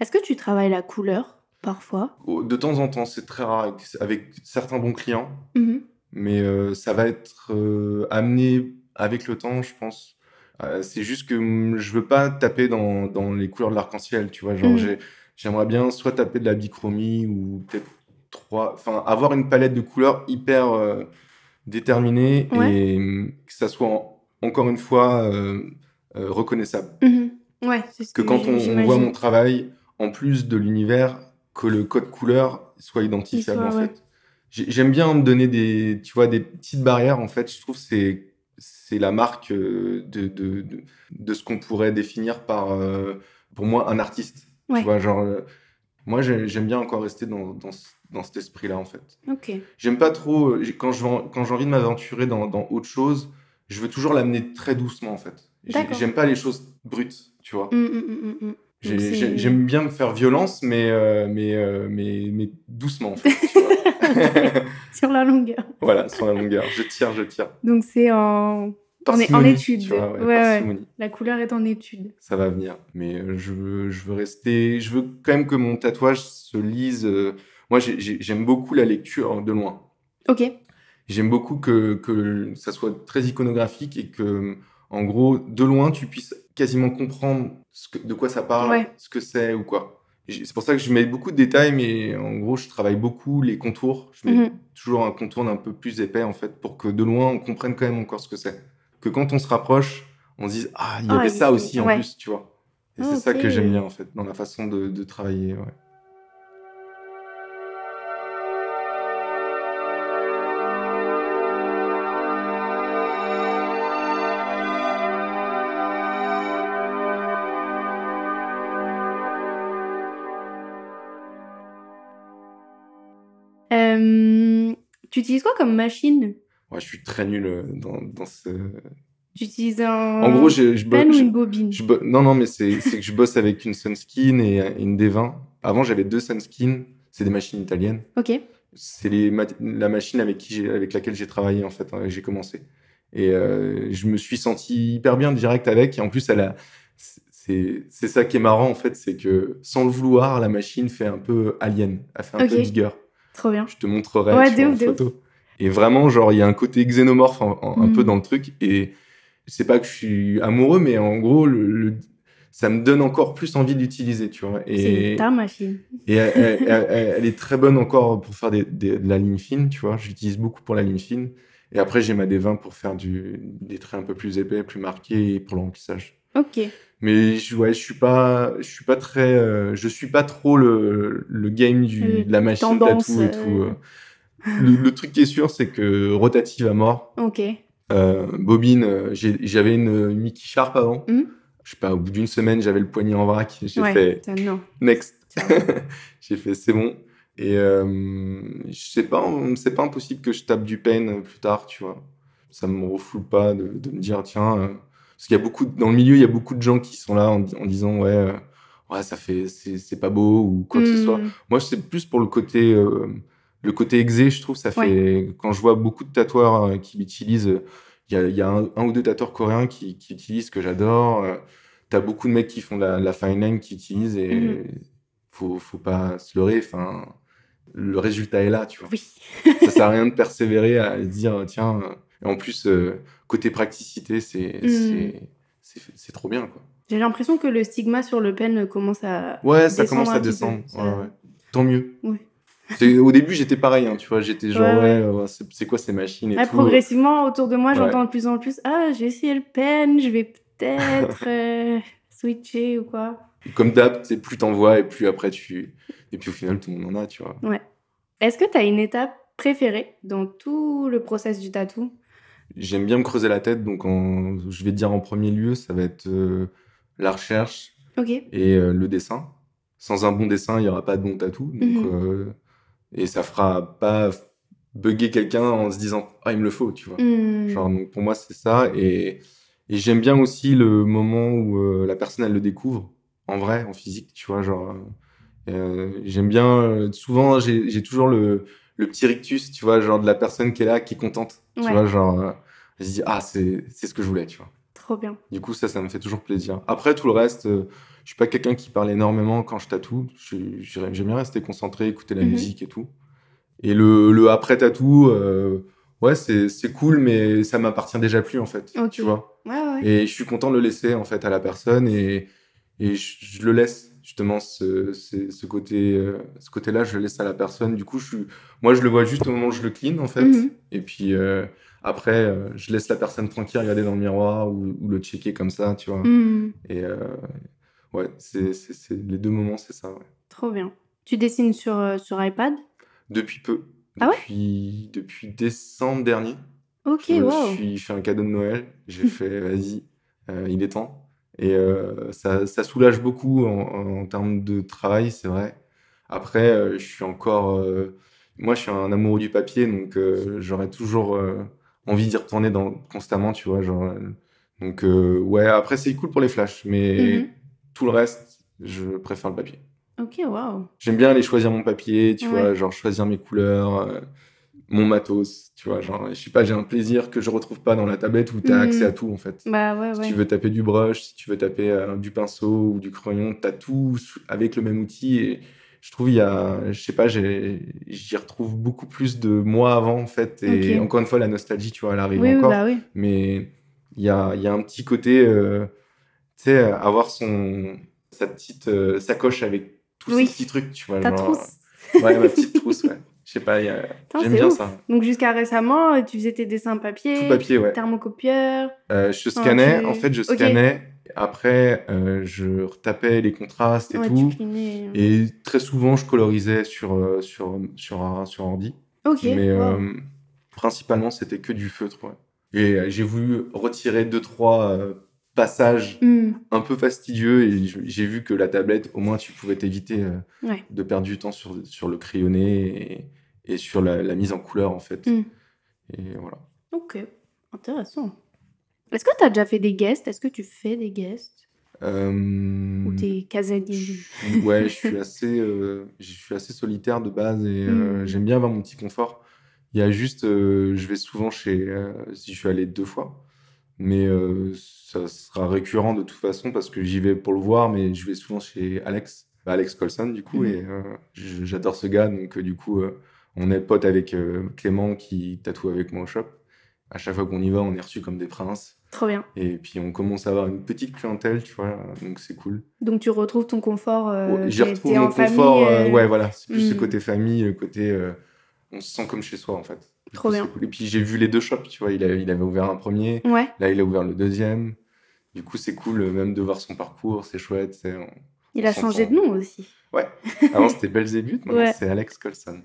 Est-ce que tu travailles la couleur parfois? Au- De temps en temps, c'est très rare avec, avec certains bons clients, Mhm. mais euh, ça va être euh, amené avec le temps, je pense. Euh, c'est juste que je veux pas taper dans, dans les couleurs de l'arc-en-ciel, tu vois. Genre, j'ai- j'aimerais bien soit taper de la bichromie ou peut-être trois. Enfin, avoir une palette de couleurs hyper euh, déterminée Ouais. et hum, que ça soit en- encore une fois euh, euh, reconnaissable. Mhm. Ouais, c'est ce que que, quand on, voit mon travail, en plus de l'univers, que le code couleur soit identifiable soit, en ouais. fait. J'ai- J'aime bien me donner des, tu vois, des petites barrières en fait. Je trouve que c'est c'est la marque euh, de, de, de, de ce qu'on pourrait définir par, euh, pour moi, un artiste. Tu vois, genre, euh, moi j'ai- j'aime bien encore rester dans, dans, ce- dans cet esprit-là en fait. Ok. J'aime pas trop, euh, j'ai- quand veux- quand j'ai envie de m'aventurer dans, dans autre chose, je veux toujours l'amener très doucement en fait. J'ai-. J'aime pas les choses brutes, tu vois. Mm, mm, mm. J'ai- j'ai- J'aime bien me faire violence, mais, euh, mais, euh, mais, mais doucement, en fait. tu vois. Sur la longueur. voilà, sur la longueur. Je tire, je tire. Donc c'est en... En, étude. tu vois, ouais, Ouais, ouais. parcimonie. La couleur est en étude. Ça va venir. Mais je veux, je veux rester. Je veux quand même que mon tatouage se lise. euh, Moi, j'ai- j'ai- j'aime beaucoup la lecture de loin. Ok. J'aime beaucoup que, que ça soit très iconographique et que, en gros, de loin, tu puisses quasiment comprendre ce que- de quoi ça parle, Ouais. ce que c'est ou quoi. C'est pour ça que je mets beaucoup de détails, mais en gros, je travaille beaucoup les contours. Je mets Mhm. toujours un contour un peu plus épais, en fait, pour que de loin, on comprenne quand même encore ce que c'est. Que quand on se rapproche, on se dise Ah, il y Ah, avait ça aussi en ouais. plus, tu vois. Et Ah, c'est ça que j'aime bien, en fait, dans la façon de, de travailler. Ouais. Tu utilises quoi comme machine? Ouais, je suis très nul euh, dans, dans ce. Tu utilises un En gros, je, je, bo- pen ou je- une bobine? Je Non, non, mais c'est que je bosse avec une Sunskin et et une D20. Avant, j'avais deux Sunskin. C'est des machines italiennes. Ok. C'est ma- la machine avec, qui avec laquelle j'ai travaillé, en fait, hein, j'ai commencé. Et euh, je me suis senti hyper bien direct avec. Et en plus, elle a... c'est ça qui est marrant, en fait, c'est que sans le vouloir, la machine fait un peu alien. Elle fait un Ok. peu bigger. Trop bien. Je te montrerai Ouais, en de photo. Et vraiment, genre, il y a un côté xénomorphe en- en- un Mm. peu dans le truc. Et c'est pas que je suis amoureux, mais en gros, le, le- ça me donne encore plus envie d'utiliser, tu vois. C'est ta machine. et elle, elle- elle- elle- elle est très bonne encore pour faire des, des- de la ligne fine, tu vois. J'utilise beaucoup pour la ligne fine. Et après, j'ai ma D20 pour faire du, des traits un peu plus épais, plus marqués et pour le remplissage. Ok. Mais je, ouais, je suis pas, je suis pas très, euh, je suis pas trop le, le game du, Euh, de la machine tendance, tatou et euh. tout. euh. Le, le truc qui est sûr, c'est que rotative à mort. Ok. Euh, bobine, euh, j'avais une Mickey Sharp avant. Mhm. Je sais pas, au bout d'une semaine, j'avais le poignet en vrac. J'ai Ouais. fait non. next. J'ai fait c'est bon. Et euh, je sais pas, c'est pas impossible que je tape du pain plus tard, tu vois. Ça me refoule pas de, de me dire tiens, euh, parce qu'il y a beaucoup de- dans le milieu, il y a beaucoup de gens qui sont là en, di- en disant ouais, euh, ouais ça fait c'est pas beau ou quoi que ce soit. Hmm. Moi, c'est plus pour le côté, euh, le côté exé, je trouve, ça fait. Quand je vois beaucoup de tatoueurs euh, qui l'utilisent, il y a, il y a un, un ou deux tatoueurs coréens qui, qui utilisent, que j'adore. Euh, T'as beaucoup de mecs qui font la, la fine line qui utilisent et Mhm. faut, faut pas se leurrer. Enfin, le résultat est là, tu vois. Oui. ça sert à rien de persévérer à dire, tiens. Et en plus, euh, côté praticité, c'est Mhm. c'est- trop bien, quoi. J'ai l'impression que le stigma sur le pen commence à. Ouais, ça commence à peu. descendre. Ça- Ouais, ouais. Tant mieux. Ouais. Au début, j'étais pareil, hein, tu vois. J'étais genre, Ouais, ouais, ouais. ouais, c'est quoi ces machines et Ouais, tout? progressivement, autour de moi, Ouais. j'entends de plus en plus Ah, j'ai essayé le pen, je vais peut-être euh, switcher ou quoi. Comme d'hab, plus t'envoies et plus après tu. Et puis au final, tout le monde en a, tu vois. Est-ce que tu as une étape préférée dans tout le process du tatou? J'aime bien me creuser la tête, donc en- je vais te dire en premier lieu, ça va être euh, la recherche et euh, le dessin. Sans un bon dessin, il n'y aura pas de bon tatou. Donc, Mhm. euh, et ça fera pas bugger quelqu'un en se disant Ah, il me le faut, tu vois. Hmm. Genre, donc pour moi, c'est ça. Et, et j'aime bien aussi le moment où la personne, elle le découvre, en vrai, en physique, tu vois. Genre, j'aime bien. souvent, j'ai toujours le, le petit rictus, tu vois, genre de la personne qui est là, qui est contente. Tu Ouais. vois, genre, euh, se dit, ah, c'est ce que je voulais, tu vois. Trop bien. Du coup, ça, ça me fait toujours plaisir. Après, tout le reste, euh, je suis pas quelqu'un qui parle énormément quand je tatoue. Je- je- J'aime bien rester concentré, écouter la Mhm. musique et tout. Et le, le après tatou, euh, ouais, c'est cool, mais ça m'appartient déjà plus, en fait. Tu vois. Ouais, ouais. Et je suis content de le laisser, en fait, à la personne. Et, et je, je le laisse, justement, ce, ce, ce côté, euh, ce côté-là, je le laisse à la personne. Du coup, je suis, moi, je le vois juste au moment où je le clean, en fait. Mhm. Et puis, euh, après, euh, je laisse la personne tranquille regarder dans le miroir ou, ou le checker comme ça, tu vois. Hmm, Et ouais, c'est les deux moments, c'est ça, ouais. trop bien. Tu dessines sur, sur iPad? Depuis peu. Ah ouais? Depuis, depuis décembre dernier. Ok, je me wow. suis fait un cadeau de Noël. J'ai fait, vas-y, il est temps. Et euh, ça, ça soulage beaucoup en, en termes de travail, c'est vrai. Après, euh, je suis encore. euh, moi, je suis un amoureux du papier, donc j'aurais toujours envie d'y retourner dans, constamment, tu vois. Genre, donc, ouais, après, c'est cool pour les flashs, mais Mhm. tout le reste, je préfère le papier. Ok, wow. J'aime bien aller choisir mon papier, tu Ouais. vois, genre choisir mes couleurs, mon matos, tu vois, genre, je sais pas, j'ai un plaisir que je retrouve pas dans la tablette où tu as accès à tout, en fait. Bah ouais, Si ouais. tu veux taper du brush, si tu veux taper euh, du pinceau ou du crayon, t'as tout avec le même outil et je trouve il y a, je sais pas, j'y retrouve beaucoup plus de moi avant, en fait, et encore une fois, la nostalgie, tu vois, elle arrive Oui, oui, encore, bah oui. mais il y a, y a un petit côté, euh, tu sais, avoir son, sa petite euh, sacoche avec tous ces petits trucs, tu vois. Ta genre- trousse. Ouais, ma petite trousse, ouais. Je sais pas, a- j'aime bien ouf. ça. Donc jusqu'à récemment, euh, tu faisais tes dessins papier, Tout papier, ouais. thermocopieur. Euh, je scannais, tu- en fait, je scannais. Après, euh, je retapais les contrastes et Ouais, tout. Et très souvent, je colorisais sur, sur, sur, sur ordi. Ok, Mais wow. euh, principalement, c'était que du feutre, ouais. Et j'ai voulu retirer deux, trois passages Hmm, un peu fastidieux et j'ai vu que la tablette, au moins, tu pouvais t'éviter euh, Ouais. de perdre du temps sur, sur le crayonné et, sur la, la mise en couleur, en fait. Mm. Et voilà. Ok, intéressant. Est-ce que tu as déjà fait des guests? Est-ce que tu fais des guests? Euh, Ou t'es casanier? ouais, je suis assez, euh, je suis assez solitaire de base et euh, Mm. j'aime bien avoir mon petit confort. Il y a juste, je vais souvent chez, si je suis allé deux fois, mais ça sera récurrent de toute façon parce que j'y vais pour le voir, mais je vais souvent chez Alex, bah, Alex Colson du coup, Mhm. et j'adore ce gars, donc du coup, on est potes avec euh, Clément qui tatoue avec moi au shop. À chaque fois qu'on y va, on est reçus comme des princes. Trop bien. Et puis on commence à avoir une petite clientèle, tu vois, donc c'est cool. Donc tu retrouves ton confort. euh, Ouais, J'y retrouve mon famille, confort. euh, euh, ouais, voilà. C'est plus ce hmm. côté famille, le côté. euh, on se sent comme chez soi, en fait. Trop bien. cool. Et puis j'ai vu les deux shops, tu vois. Il, a- il avait ouvert un premier, Ouais, là il a ouvert le deuxième. Du coup, c'est cool, même de voir son parcours, c'est chouette. on- il a changé de nom aussi. Avant, c'était Belzébuth, maintenant, Ouais. c'est Alex Colson.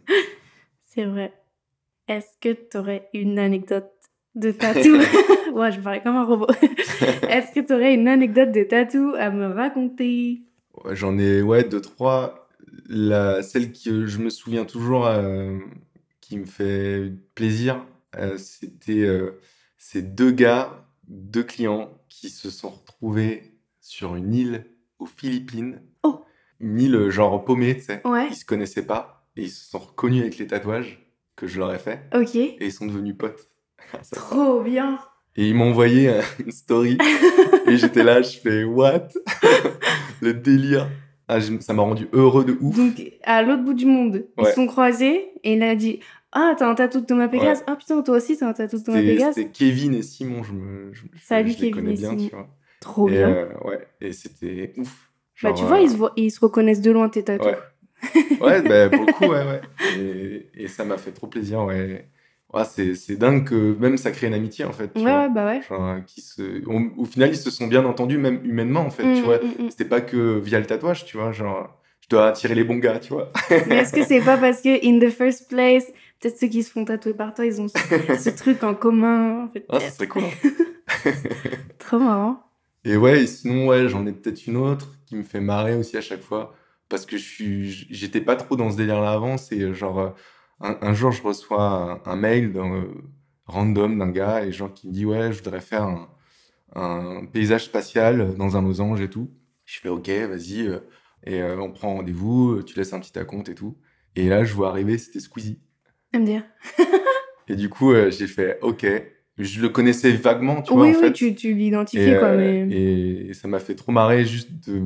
C'est vrai. Est-ce que tu aurais une anecdote de tatou? Ouais, je parlais comme un robot. Est-ce que tu aurais une anecdote de tatou à me raconter? Ouais, J'en ai, ouais, deux, trois. La, celle que je me souviens toujours, euh, qui me fait plaisir, euh, c'était euh, ces deux gars, deux clients, qui se sont retrouvés sur une île aux Philippines. Oh. Une île genre paumée, tu sais. Ouais, Ils se connaissaient pas et ils se sont reconnus avec les tatouages que je leur ai fait ok. et ils sont devenus potes. Trop bien. Et ils m'ont envoyé euh, une story. et j'étais là, je fais what? Le délire. Ah, je- ça m'a rendu heureux de ouf. Donc, à l'autre bout du monde, ils se sont croisés et il a dit Ah, t'as un tatou de Thomas Pégase? Ah putain, toi aussi, t'as un tatou de Thomas Pégase? c'était Kevin et Simon, je, me, je, je- Salut, je les Kevin connais et bien, Simon. tu vois. Trop et, bien. euh, ouais, et c'était ouf. bah, tu vois, euh, ils, se voient- ils se reconnaissent de loin tes tatous. Ouais, ouais bah, pour le coup, ouais, ouais. Et, et ça m'a fait trop plaisir, ouais. Ouais, c'est c'est dingue que même ça crée une amitié, en fait. tu Ouais, vois. bah ouais. Genre, qui se... au, au final, ils se sont bien entendus, même humainement, en fait, tu Mm, vois. mm, mm. C'était pas que via le tatouage, tu vois, genre, je dois attirer les bons gars, tu vois. Mais est-ce que c'est pas parce que, in the first place, peut-être ceux qui se font tatouer par toi, ils ont ce, ce truc en commun en fait. Ah, ça serait cool. hein. Trop marrant. Et ouais, et sinon, ouais, j'en ai peut-être une autre qui me fait marrer aussi à chaque fois. Parce que je suis, j'étais pas trop dans ce délire-là avant. C'est euh, genre, euh, un, un jour, je reçois un, un mail d'un, euh, random d'un gars et genre qui me dit, ouais, je voudrais faire un, un paysage spatial dans un losange et tout. Je fais, ok, vas-y. Et euh, on prend rendez-vous, tu laisses un petit acompte et tout. Et là, je vois arriver, c'était Squeezie. MDR. Et du coup, euh, j'ai fait OK. Je le connaissais vaguement, tu vois, oui, en oui, fait. tu, tu l'identifies, et, quoi. euh, Mais... et ça m'a fait trop marrer juste de,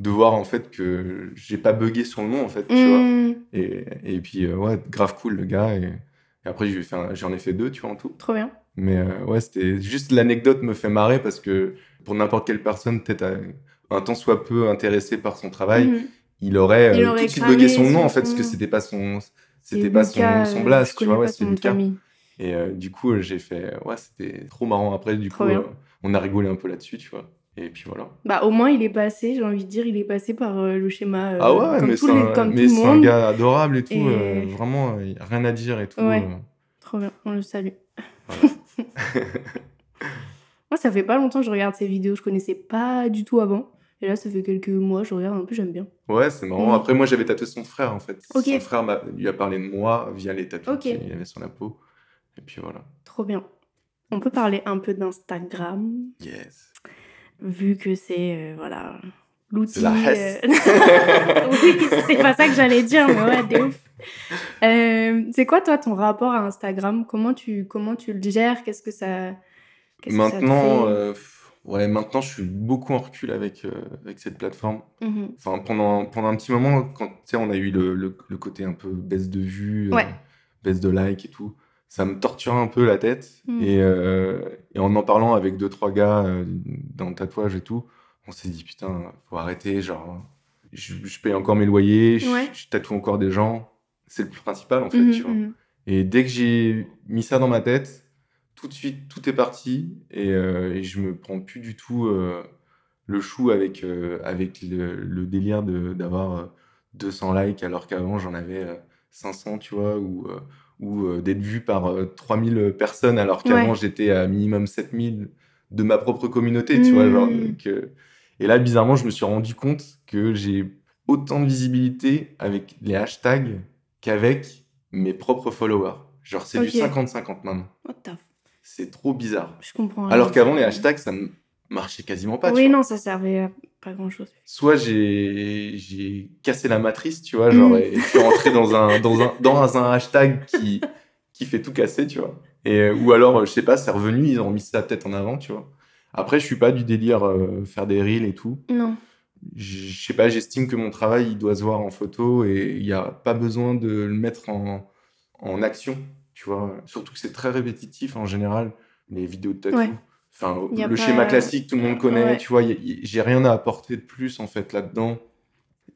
de voir en fait que j'ai pas bugué sur le nom en fait, tu vois. Hmm, Et, et puis euh, ouais, grave cool le gars. Et, et après j'ai fait un- j'en ai fait deux, tu vois en tout. Trop bien. Mais euh, ouais, c'était juste l'anecdote me fait marrer parce que pour n'importe quelle personne peut-être euh, un tant soit peu intéressé par son travail, Mhm. il aurait, Il euh, aurait tout de suite bugué son nom en fait parce que c'était pas son c'était pas Lucas, son, son blast, tu vois, ouais, c'était Lucas. famille. Et du coup, j'ai fait ouais, c'était trop marrant après du Trop coup on a rigolé un peu là-dessus, tu vois. Et puis voilà. Bah, au moins, il est passé, j'ai envie de dire, il est passé par euh, le schéma. euh, Ah ouais, comme mais c'est un, comme mais tout le c'est un gars adorable et tout. Et- euh, vraiment, rien à dire et tout. Ouais. Trop bien, on le salue. Voilà. Moi, ça fait pas longtemps que je regarde ses vidéos, je connaissais pas du tout avant. Et là, ça fait quelques mois, je regarde un peu, j'aime bien. Ouais, c'est marrant. Après, moi, j'avais tatoué son frère, en fait. Son frère m'a- lui a parlé de moi via les tatouages Ok. qu'il avait sur la peau. Et puis voilà. Trop bien. On peut parler un peu d'Instagram, Yes. Vu que c'est, euh, voilà, l'outil... C'est la Hesse. euh, oui, c'est pas ça que j'allais dire, mais ouais, de ouf. Euh, c'est quoi, toi, ton rapport à Instagram? Comment tu, comment tu le gères? Qu'est-ce que ça... que Maintenant, ouais, maintenant, je suis beaucoup en recul avec, avec cette plateforme. Mhm. Enfin, pendant, pendant un petit moment, quand tu sais, on a eu le, le, le côté un peu baisse de vue, Ouais. baisse de like et tout, ça me torturait un peu la tête. Mm. Et, euh, et en en parlant avec deux, trois gars euh, dans le tatouage et tout, on s'est dit, putain, faut arrêter, genre, je, je paye encore mes loyers, je, Ouais. je tatoue encore des gens. C'est le plus principal, en fait, Mhm, tu vois. mhm. Et dès que j'ai mis ça dans ma tête, tout de suite, tout est parti et, euh, et je me prends plus du tout euh, le chou avec, avec le, le délire d'avoir euh, 200 likes alors qu'avant j'en avais euh, 500, tu vois, ou, ou euh, d'être vu par euh, 3000 personnes alors qu'avant Ouais. j'étais à minimum 7000 de ma propre communauté, tu vois. Genre, euh, et là, bizarrement, je me suis rendu compte que j'ai autant de visibilité avec les hashtags qu'avec mes propres followers. Genre, c'est du 50-50 maintenant. What the f- C'est trop bizarre. Je comprends. Alors qu'avant, les hashtags, ça ne marchait quasiment pas. tu Oui, vois. non, ça servait à pas grand-chose. Soit j'ai j'ai cassé la matrice, tu vois, genre, Mm. et je suis rentré dans un, dans un, dans un hashtag qui, qui fait tout casser, tu vois. Et, ou alors, je sais pas, c'est revenu, ils ont mis ça peut-être en avant, tu vois. Après, je suis pas du délire euh, faire des reels et tout. Non. je je sais pas, j'estime que mon travail, il doit se voir en photo et il n'y a pas besoin de le mettre en, en action, tu vois. Surtout que c'est très répétitif en général, les vidéos de tatou. Ouais. Enfin, le pas- schéma classique, tout le monde connaît, Ouais. tu vois. J'ai rien à apporter de plus, en fait, là-dedans.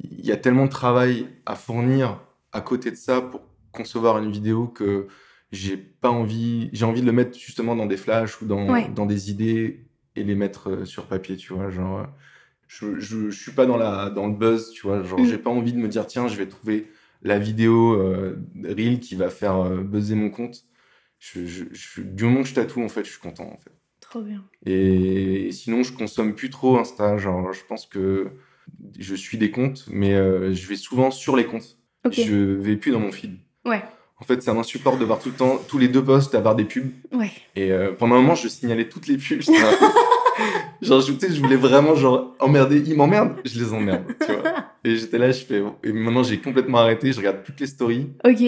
Il y a tellement de travail à fournir à côté de ça pour concevoir une vidéo que j'ai pas envie, j'ai envie de le mettre justement dans des flashs ou dans, Ouais. dans des idées et les mettre euh, sur papier, tu vois. Genre, je, je, je suis pas dans, la, dans le buzz, tu vois. Genre, Mm. j'ai pas envie de me dire, tiens, je vais trouver la vidéo euh, reel qui va faire euh, buzzer mon compte. Je, je, je- du moment que je tatoue, en fait, je suis content, en fait. Trop bien. Et sinon, je consomme plus trop Insta. Genre, je pense que je suis des comptes, mais euh, je vais souvent sur les comptes. Je vais plus dans mon feed. Ouais. En fait, ça m'insupporte de voir tout le temps, tous les deux posts, d'avoir des pubs. Ouais. Et euh, pendant un moment, je signalais toutes les pubs. Genre, je, je voulais vraiment genre emmerder. Ils m'emmerdent, je les emmerde. Tu vois. Et j'étais là, je fais. Et maintenant, j'ai complètement arrêté. Je regarde que les stories. Ok.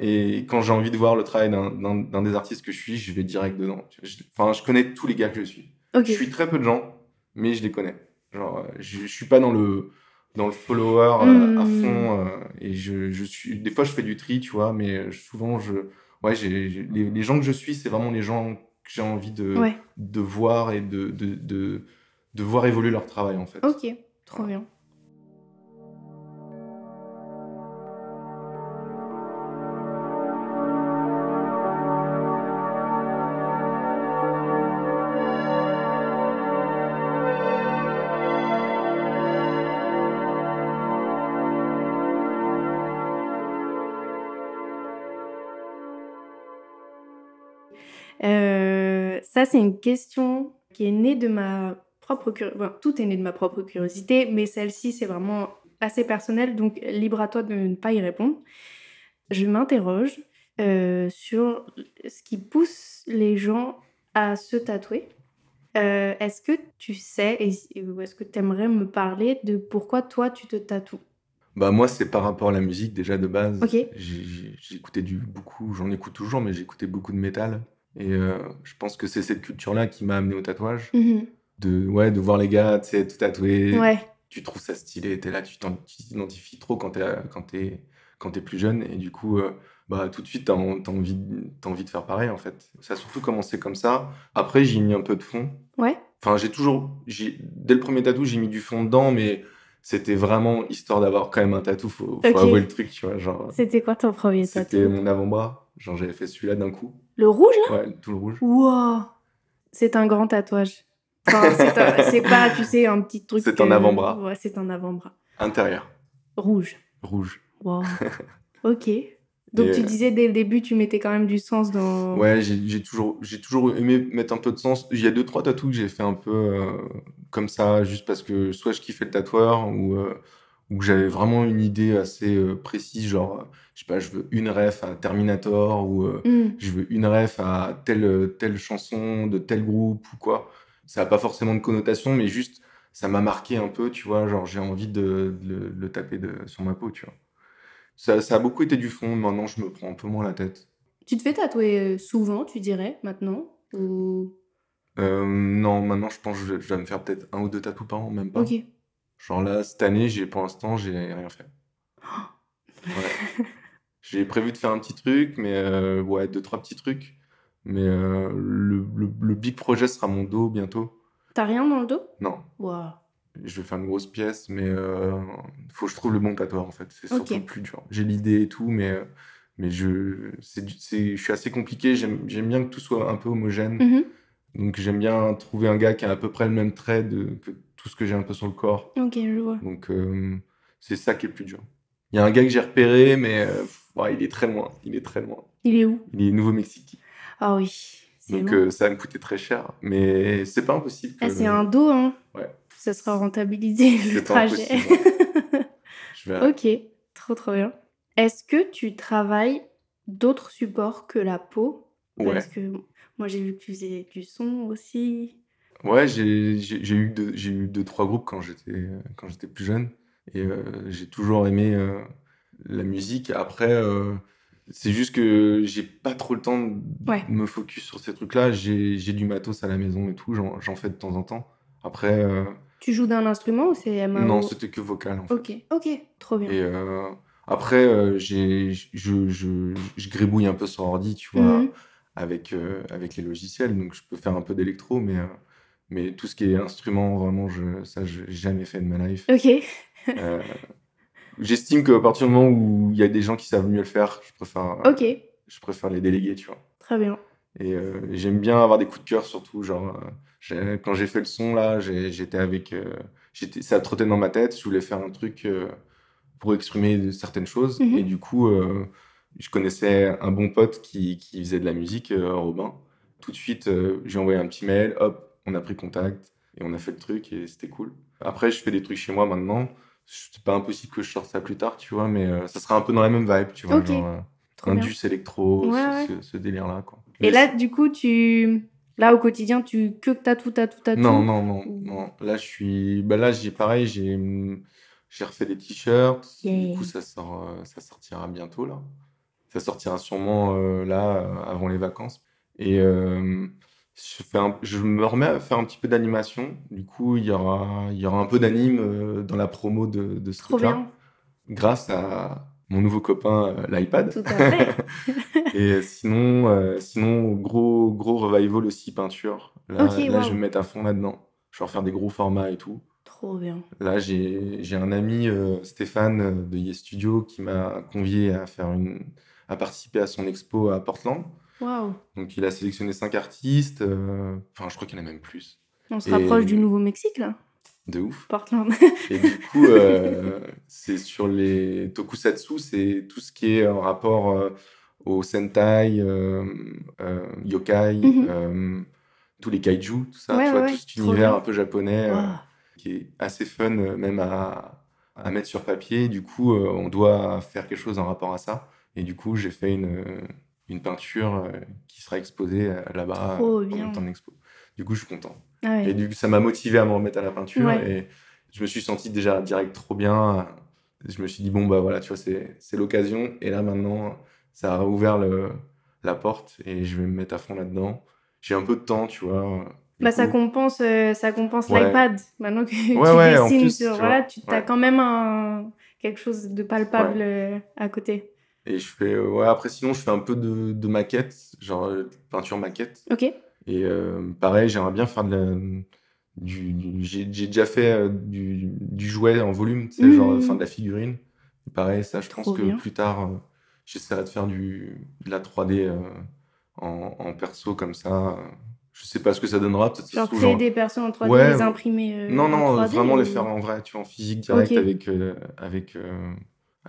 Et quand j'ai envie de voir le travail d'un- des artistes que je suis, je vais direct dedans. Je- Enfin, je connais tous les gars que je suis. Je suis très peu de gens, mais je les connais. Genre, je, je suis pas dans le dans le follower euh, à Hmm. fond euh, et je, je suis des fois je fais du tri, tu vois, mais souvent je ouais, les, les gens que je suis, c'est vraiment les gens que j'ai envie de Ouais. de voir et de de, de de voir évoluer leur travail en fait. Ok. Trop bien. Ça, c'est une question qui est née de ma propre curiosité. tout est né de ma propre curiosité, mais celle-ci, c'est vraiment assez personnel, donc libre à toi de ne pas y répondre. Je m'interroge euh, sur ce qui pousse les gens à se tatouer. Euh, est-ce que tu sais, et, ou est-ce que tu aimerais me parler de pourquoi toi tu te tatoues? Bah moi c'est par rapport à la musique déjà de base. Ok. J'ai- j'ai- J'écoutais du beaucoup, j'en écoute toujours, mais j'écoutais beaucoup de métal. Et euh, je pense que c'est cette culture-là qui m'a amené au tatouage. Mhm. De, ouais, de voir les gars, tu sais, tout tatoués. Ouais, Tu trouves ça stylé, t'es là, tu t'identifies trop quand t'es quand t'es quand t'es plus jeune. Et du coup, euh, bah tout de suite, t'as en- t'as envie, envie de faire pareil en fait. Ça a surtout commencé comme ça. Après, j'ai mis un peu de fond. ouais. Enfin, j'ai toujours, j'ai, dès le premier tatou, j'ai mis du fond dedans, mais c'était vraiment histoire d'avoir quand même un tatou. Faut, faut Ok. avouer le truc, tu vois. Genre, C'était quoi ton premier c'était tatou? mon avant-bras. Genre, j'avais fait celui-là d'un coup. Le rouge là? Ouais, tout le rouge. Wow C'est un grand tatouage. Enfin, c'est pas, tu sais, un petit truc. C'est un euh, avant-bras. Ouais, c'est un avant-bras. Intérieur, Rouge. rouge. Wow. ok. Donc Et, tu euh, disais dès le début, tu mettais quand même du sens dans. Ouais, j'ai, toujours, j'ai toujours aimé mettre un peu de sens. Il y a deux, trois tatous que j'ai fait un peu euh, comme ça, juste parce que soit je kiffais le tatoueur, ou, euh, que j'avais vraiment une idée assez euh, précise, genre, euh, je sais pas, je veux une ref à Terminator, ou. euh, Hmm. je veux une ref à telle, telle chanson de tel groupe ou quoi. Ça n'a pas forcément de connotation, mais juste, ça m'a marqué un peu, tu vois, genre j'ai envie de, de le, le taper de, sur ma peau, tu vois. Ça, ça a beaucoup été du fond, maintenant je me prends un peu moins la tête. Tu te fais tatouer souvent, tu dirais, maintenant Ou... Euh, non, maintenant je pense que je vais, je vais me faire peut-être un ou deux tatous par an, même pas. Ok. Genre là, cette année, j'ai, pour l'instant, j'ai rien fait. Ouais. J'ai prévu de faire un petit truc, mais euh, ouais, deux, trois petits trucs. Mais euh, le, le, le big projet sera mon dos bientôt. T'as rien dans le dos? Non, Waouh. je vais faire une grosse pièce, mais euh, faut que je trouve le bon tatoueur en fait. C'est surtout Ok. le plus dur. J'ai l'idée et tout, mais, mais je, c'est, je suis assez compliqué. J'aime, j'aime bien que tout soit un peu homogène. Mhm. Donc j'aime bien trouver un gars qui a à peu près le même trait de, que tout ce que j'ai un peu sur le corps. Ok, je vois. Donc euh, c'est ça qui est le plus dur. Il y a un gars que j'ai repéré, mais euh, ouais, il est très loin. Il est très loin. Il est où? Il est Nouveau-Mexique. Ah oui. Donc euh, ça va me coûter très cher. Mais c'est pas impossible que... Ah, c'est un dos, hein? Ouais. Ça sera rentabilisé le trajet. Je verrai. ok, trop trop bien. Est-ce que tu travailles d'autres supports que la peau? Ouais. Parce que moi j'ai vu que tu faisais du son aussi. Ouais, j'ai eu, deux, eu deux, trois groupes quand j'étais plus jeune. Et euh, j'ai toujours aimé euh, la musique. Après, euh, c'est juste que j'ai pas trop le temps de Ouais. me focus sur ces trucs-là. J'ai du matos à la maison et tout. J'en fais de temps en temps. Après, Tu joues d'un instrument ou c'est non, c'était que vocal en fait. Ok, ok, trop bien. Et après, je, je, je gribouille un peu sur ordi, tu vois, Mhm. avec, avec les logiciels. Donc, je peux faire un peu d'électro, mais, mais tout ce qui est instrument, vraiment, je, ça, je n'ai jamais fait de ma life. Ok, Euh, j'estime qu'à partir du moment où il y a des gens qui savent mieux le faire, je préfère, ok, je préfère les déléguer, tu vois. très bien. Et euh, j'aime bien avoir des coups de cœur, surtout. Genre, euh, quand j'ai fait le son, là, j'étais avec. euh, j'étais, ça trottait dans ma tête. Je voulais faire un truc euh, pour exprimer certaines choses. Mhm. Et du coup, euh, je connaissais un bon pote qui, qui faisait de la musique, euh, Robin. Tout de suite, euh, j'ai envoyé un petit mail. Hop, on a pris contact. Et on a fait le truc. Et c'était cool. Après, je fais des trucs chez moi maintenant. C'est pas impossible que je sorte ça plus tard, tu vois. Mais euh, ça sera un peu dans la même vibe, tu vois. Ok. Genre, euh. Indus électro, Ouais, ce, ouais. ce- ce délire-là, quoi. Et là, du coup, tu. Là, au quotidien, tu que t'as tout, t'as tout, t'as tout. Non, non, non, non. Là, je suis. Bah là, j'ai pareil, j'ai j'ai refait des t-shirts. Yeah. Du coup, ça sort, euh, ça sortira bientôt là. Ça sortira sûrement euh, là avant les vacances. Et euh, je fais un- je me remets à faire un petit peu d'animation. Du coup, il y aura, il y aura un peu d'anime euh, dans la promo de, de ce truc-là, grâce à mon nouveau copain, euh, l'iPad. Tout à fait. Et sinon, euh, sinon gros, gros revival aussi peinture. Là, là je vais me mettre à fond là-dedans. Je vais refaire des gros formats et tout. Trop bien. Là, j'ai un ami, euh, Stéphane, de Yes Studio, qui m'a convié à faire une, à participer à son expo à Portland. Donc, il a sélectionné cinq artistes. euh, Enfin, je crois qu'il y en a même plus. On se Et- rapproche du Nouveau-Mexique, là? De ouf. Portland. Et du coup, euh, c'est sur les tokusatsu, c'est tout ce qui est en rapport euh, au Sentai, euh, Yokai, Mhm. tous les kaiju, tout ça, Ouais, tu vois, ouais, tout cet univers bien. un peu japonais qui est assez fun même à, à mettre sur papier. Du coup, on doit faire quelque chose en rapport à ça. Et du coup, j'ai fait une, une peinture euh, qui sera exposée euh, là-bas Trop euh, temps de l'expo. Du coup, je suis content. Ah ouais. Et du coup, ça m'a motivé à me remettre à la peinture. Ouais. Et je me suis senti déjà direct trop bien. Je me suis dit, bon, bah voilà, tu vois, c'est l'occasion. Et là, maintenant, ça a ouvert le, la porte et je vais me mettre à fond là-dedans. J'ai un peu de temps, tu vois. Bah, ça compense, euh, ça compense Ouais. l'iPad. Maintenant que tu dessines sur, tu voilà, tu as quand même un, quelque chose de palpable à côté. Et je fais, euh, ouais, après, sinon, je fais un peu de, de maquette, genre euh, peinture maquette. Ok. Et euh, pareil, j'aimerais bien faire de la, du, du- j'ai j'ai déjà fait euh, du, du jouet en volume, tu sais, Mhm. genre enfin de la figurine. Et pareil, ça, je pense Trop que bien. plus tard, euh, j'essaierai de faire du, de la 3D euh, en, en perso comme ça. Je sais pas ce que ça donnera, peut-être ça se Genre trouve, créer des personnes en 3D, Ouais. les imprimer euh, Non, en non, 3D, vraiment les ou- faire en vrai, tu vois, en physique direct Ok. avec, euh, avec, euh,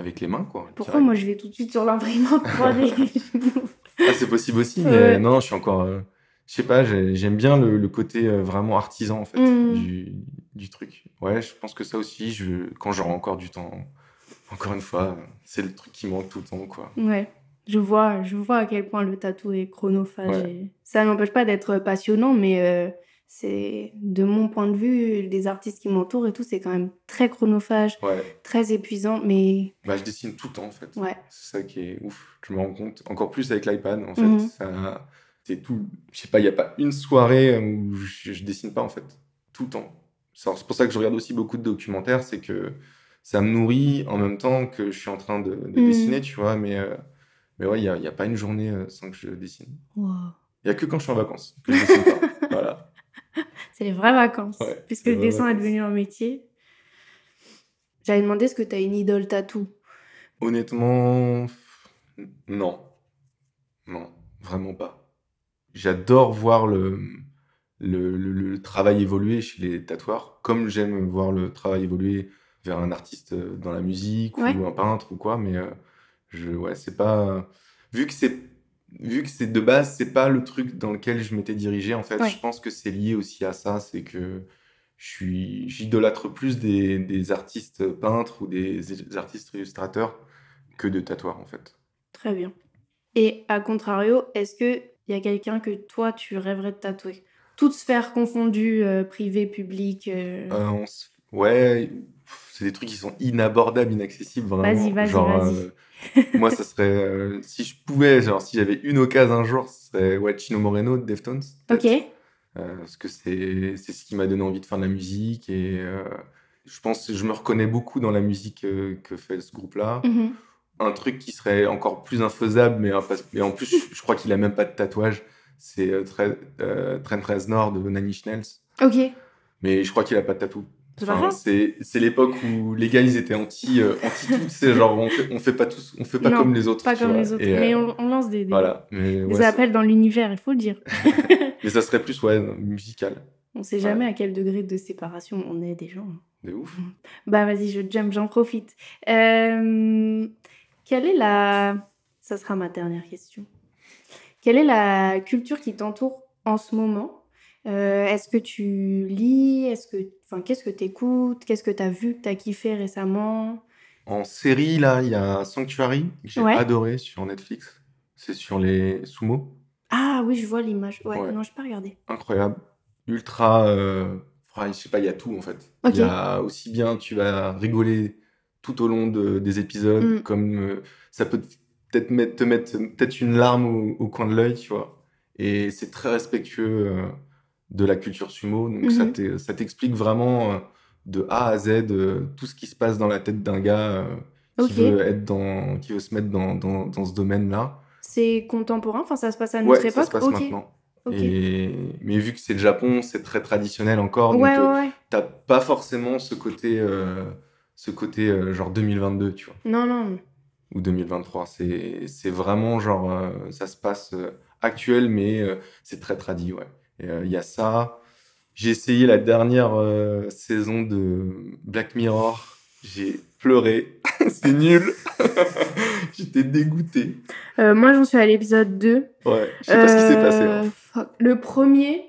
avec les mains, quoi. Pourquoi direct. moi je vais tout de suite sur l'imprimante 3D Ah, c'est possible aussi, mais Ouais. non, non, je suis encore. euh, je sais pas, j'ai- j'aime bien le, le côté euh, vraiment artisan, en fait, Mm. du, du truc. Ouais, je pense que ça aussi, je, quand j'aurai encore du temps, encore une fois, c'est le truc qui manque tout le temps, quoi. Ouais, je vois, je vois à quel point le tatou est chronophage. Ouais. et Ça n'empêche pas d'être passionnant, mais euh, c'est de mon point de vue, les artistes qui m'entourent et tout, c'est quand même très chronophage, Ouais, très épuisant, mais bah, je dessine tout le temps, en fait. ouais, C'est ça qui est ouf, je me rends compte. Encore plus avec l'iPad, en fait. Mhm. Ça, c'est tout. Je sais pas, il n'y a pas une soirée où je, je dessine pas, en fait. Tout le temps. C'est pour ça que je regarde aussi beaucoup de documentaires, c'est que ça me nourrit en même temps que je suis en train de, de Mhm. dessiner, tu vois. Mais, euh, mais ouais, il n'y a, pas une journée euh, sans que je dessine. Wow. Il n'y a que quand je suis en vacances que je dessine pas. Voilà. C'est les vraies vacances, Ouais, puisque le dessin est devenu un métier. J'avais demandé est-ce que tu as une idole tatou Honnêtement, non. Non, vraiment pas. J'adore voir le, le, le- le travail évoluer chez les tatoueurs, comme j'aime voir le travail évoluer vers un artiste euh, dans la musique Ouais. ou un peintre ou quoi, mais euh, je, ouais, c'est pas. Vu que c'est. Vu que c'est de base, c'est pas le truc dans lequel je m'étais dirigé, en fait, Ouais. je pense que c'est lié aussi à ça, c'est que je suis, j'idolâtre plus des, des artistes peintres ou des, des artistes illustrateurs que de tatoueurs, en fait. Très bien. Et à contrario, est-ce qu'il y a quelqu'un que toi, tu rêverais de tatouer? Toute sphère confondue, euh, privé, public. euh, Euh, on Ouais, c'est des trucs qui sont inabordables, inaccessibles, vraiment. Vas-y, vas-y, vas-y. euh, moi, ça serait. euh, si je pouvais, genre, si j'avais une occasion un jour, ce serait ouais, Chino Moreno de Deftones. Ok. Euh, parce que c'est c'est ce qui m'a donné envie de faire de la musique et euh, je pense que je me reconnais beaucoup dans la musique que fait ce groupe-là. Mhm. Un truc qui serait encore plus infaisable, mais, en plus, je, je crois qu'il a même pas de tatouage, c'est Tre- Trent Reznor de Nanny Schnells. Ok. Mais je crois qu'il a pas de tatou. C'est Enfin, l'époque où les gars ils étaient anti euh, anti tout c'est genre on fait, on fait pas tous on fait pas Non, comme les autres Pas tu comme vois. les autres. Et, euh, Mais on, lance des, des, voilà mais des ouais, c'est- appels dans l'univers, il faut le dire. mais ça serait plus ouais musical On sait jamais à quel degré de séparation on est des gens. de ouf Bah vas-y, je jump, j'en profite. Euh, quelle est la... Ça sera ma dernière question. Quelle est la culture qui t'entoure en ce moment? Euh, Est-ce que tu lis? Est-ce que... Enfin, qu'est-ce que tu écoutes Qu'est-ce que tu as vu, que tu as kiffé récemment? En série là il y a Sanctuary que j'ai Ouais. adoré sur Netflix c'est sur les sumo Ah oui, je vois l'image. Ouais, Ouais. non, je pas regardé. incroyable ultra euh... ouais, je sais pas il y a tout en fait il y a aussi bien tu vas rigoler tout au long de- des épisodes Mm. comme euh, ça peut peut-être mettre, te mettre peut-être une larme au, au coin de l'œil tu vois et c'est très respectueux euh, de la culture sumo donc ça Mhm. ça t'explique vraiment euh, de A à Z euh, tout ce qui se passe dans la tête d'un gars euh, qui veut être dans qui veut se mettre dans, dans, dans ce domaine là C'est contemporain? Enfin, ça se passe à ouais notre ça époque? se passe maintenant et mais vu que c'est le Japon c'est très traditionnel encore donc Ouais, euh, ouais, ouais. t'as pas forcément ce côté, euh, ce côté euh, genre 2022, tu vois, Non, non. ou 2023. C'est, vraiment genre, euh, ça se passe euh, actuel, mais euh, c'est très tradi, ouais. Euh, il y a ça. J'ai essayé la dernière euh, saison de Black Mirror. J'ai pleuré. c'est nul. J'étais dégoûté. Euh, moi, j'en suis à l'épisode 2. Ouais, je sais pas ce qui s'est passé. Euh, hein. fuck. Le premier,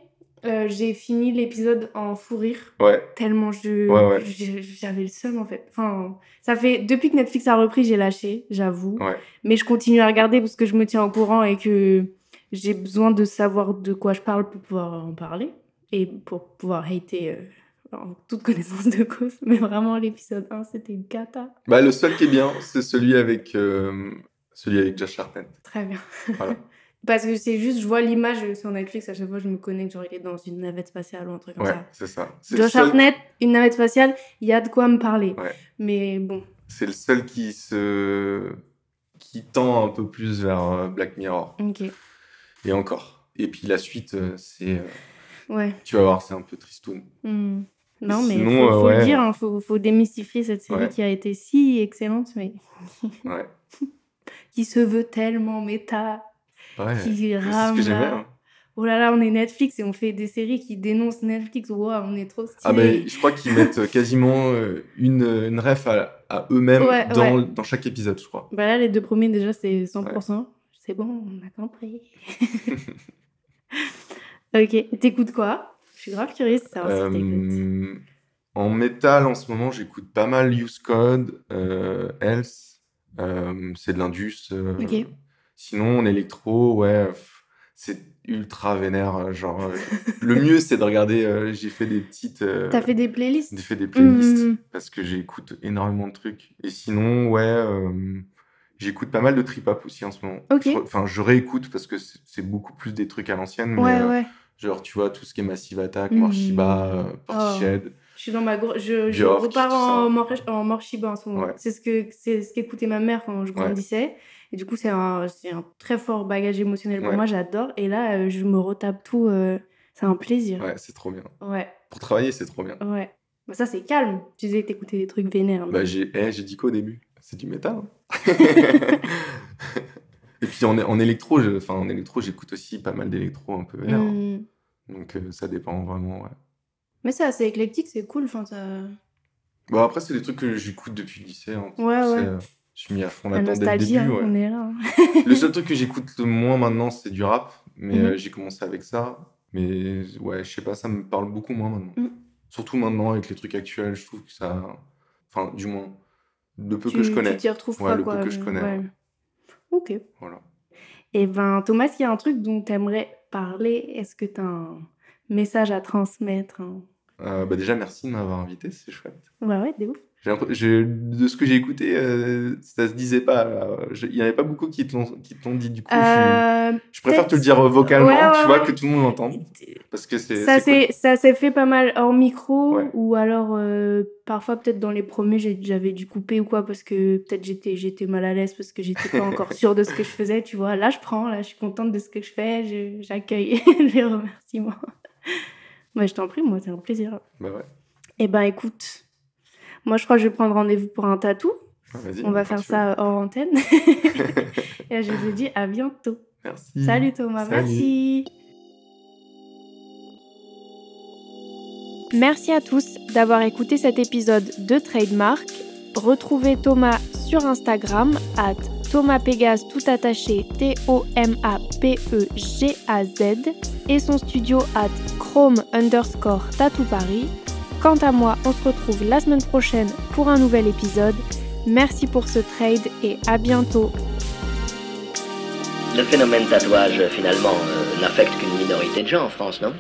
euh, j'ai fini l'épisode en fou rire. Ouais, Tellement je, Ouais, ouais. je- j'avais le seum en fait. Enfin, ça fait depuis que Netflix a repris, j'ai lâché, j'avoue. ouais. Mais je continue à regarder parce que je me tiens au courant et que j'ai besoin de savoir de quoi je parle pour pouvoir en parler. et pour pouvoir hater euh, en toute connaissance de cause. Mais vraiment, l'épisode 1, c'était une cata. Bah, le seul qui est bien, c'est celui avec, euh, celui avec Josh Hartnett. Très bien. Voilà. Parce que c'est juste, je vois l'image sur Netflix, à chaque fois je me connecte, genre il est dans une navette spatiale ou un truc comme Ouais, ça. c'est ça. Josh seul- Hartnett, une navette spatiale, il y a de quoi me parler. Ouais. Mais bon, C'est le seul qui se qui tend un peu plus vers euh, Black Mirror. ok. Et encore. Et puis la suite, euh, c'est, euh, Ouais. tu vas voir, c'est un peu tristoun. Hmm. Non, mais Sinon, faut, euh, faut ouais. le dire, il faut, faut démystifier cette série Ouais. qui a été si excellente, mais Ouais. qui se veut tellement méta, Ouais. qui ce rame. que là. hein. Oh là là, on est Netflix et on fait des séries qui dénoncent Netflix. Waouh, on est trop stylé. Ah ben, je crois qu'ils mettent quasiment une, une ref à, à eux-mêmes dans, dans chaque épisode, je crois. Bah là, les deux premiers, déjà, c'est 100%. C'est bon, on a compris. ok, t'écoutes quoi? Je suis grave curieuse de savoir si t'écoutes. Euh, en métal, en ce moment, j'écoute pas mal Use Code, euh, Else, euh, c'est de l'Indus. euh, Ok. Sinon, en électro, ouais, c'est ultra vénère. Genre, le mieux, c'est de regarder. j'ai fait des petites. T'as fait des playlists? j'ai fait des playlists Mhm. parce que j'écoute énormément de trucs. Et sinon, ouais, j'écoute pas mal de trip hop aussi en ce moment. Enfin, je réécoute parce que c'est beaucoup plus des trucs à l'ancienne. Ouais, euh, ouais. Genre, tu vois, tout ce qui est Massive Attack, Mhm. Morshiba, euh, Portishead. Je suis dans ma gro- je, je Björk, repars en, Mor- en Morshiba en ce moment. Ouais. C'est ce que c'est ce qu'écoutait ma mère quand je grandissais. Et du coup, c'est un, un très fort bagage émotionnel pour moi. J'adore. Et là, euh, je me retape tout. euh, c'est un plaisir. Ouais, c'est trop bien. Ouais, Pour travailler, c'est trop bien. ouais. Bah, ça, c'est calme. Tu disais que t'écoutais des trucs vénères. Bah, j'ai eh, j'ai dit quoi au début? C'est du métal. hein? Et puis en, en électro, enfin en électro, j'écoute aussi pas mal d'électro un peu vénère. hein. Hmm. Donc euh, ça dépend vraiment. Ouais. Mais c'est assez éclectique, c'est cool. Enfin, ça... Bon après, c'est des trucs que j'écoute depuis le lycée. hein. Ouais, ouais. euh, Je suis mis à fond La là-dedans dès le début. hein, ouais. on est là. Le seul truc que j'écoute le moins maintenant, c'est du rap. Mais Mhm. euh, j'ai commencé avec ça. Mais ouais, je sais pas, ça me parle beaucoup moins maintenant. Mhm. Surtout maintenant avec les trucs actuels, je trouve que ça. Enfin, du moins, le peu tu, que je connais. Tu t'y retrouves Ouais, pas, le peu que je connais, ouais. ouais. Ok. Voilà. Et ben, Thomas, il y a un truc dont tu aimerais parler. Est-ce que tu as un message à transmettre un- Euh, bah déjà, merci de m'avoir invité, c'est chouette. Bah ouais, de ouf. De ce que j'ai écouté, euh, ça se disait pas. Je- Il n'y en avait pas beaucoup qui te l'ont dit. Du coup, je, Euh, je préfère te le dire vocalement, Ouais, ouais, tu vois, ouais. que tout le monde l'entende. Parce que c'est. Ça s'est fait pas mal hors micro ou alors euh, parfois peut-être dans les premiers j'avais dû couper ou quoi parce que peut-être j'étais mal à l'aise parce que j'étais pas encore sûre de ce que je faisais tu vois là je prends là je suis contente de ce que je fais j'accueille les remerciements moi je t'en prie moi c'est un plaisir. Bah ouais. et ben écoute moi je crois que je vais prendre rendez-vous pour un tatou vas-y, on va faire ça hors antenne et je te dis à bientôt. Merci. Salut Thomas, Salut. merci. Merci à tous d'avoir écouté cet épisode de Trademark. Retrouvez Thomas sur Instagram at Thomas Pégase tout attaché T-O-M-A-P-E-G-A-Z et son studio at Chrome underscore Tattoo Paris. Quant à moi, on se retrouve la semaine prochaine pour un nouvel épisode. Merci pour ce trade et à bientôt. Le phénomène tatouage, finalement, euh, n'affecte qu'une minorité de gens en France, non?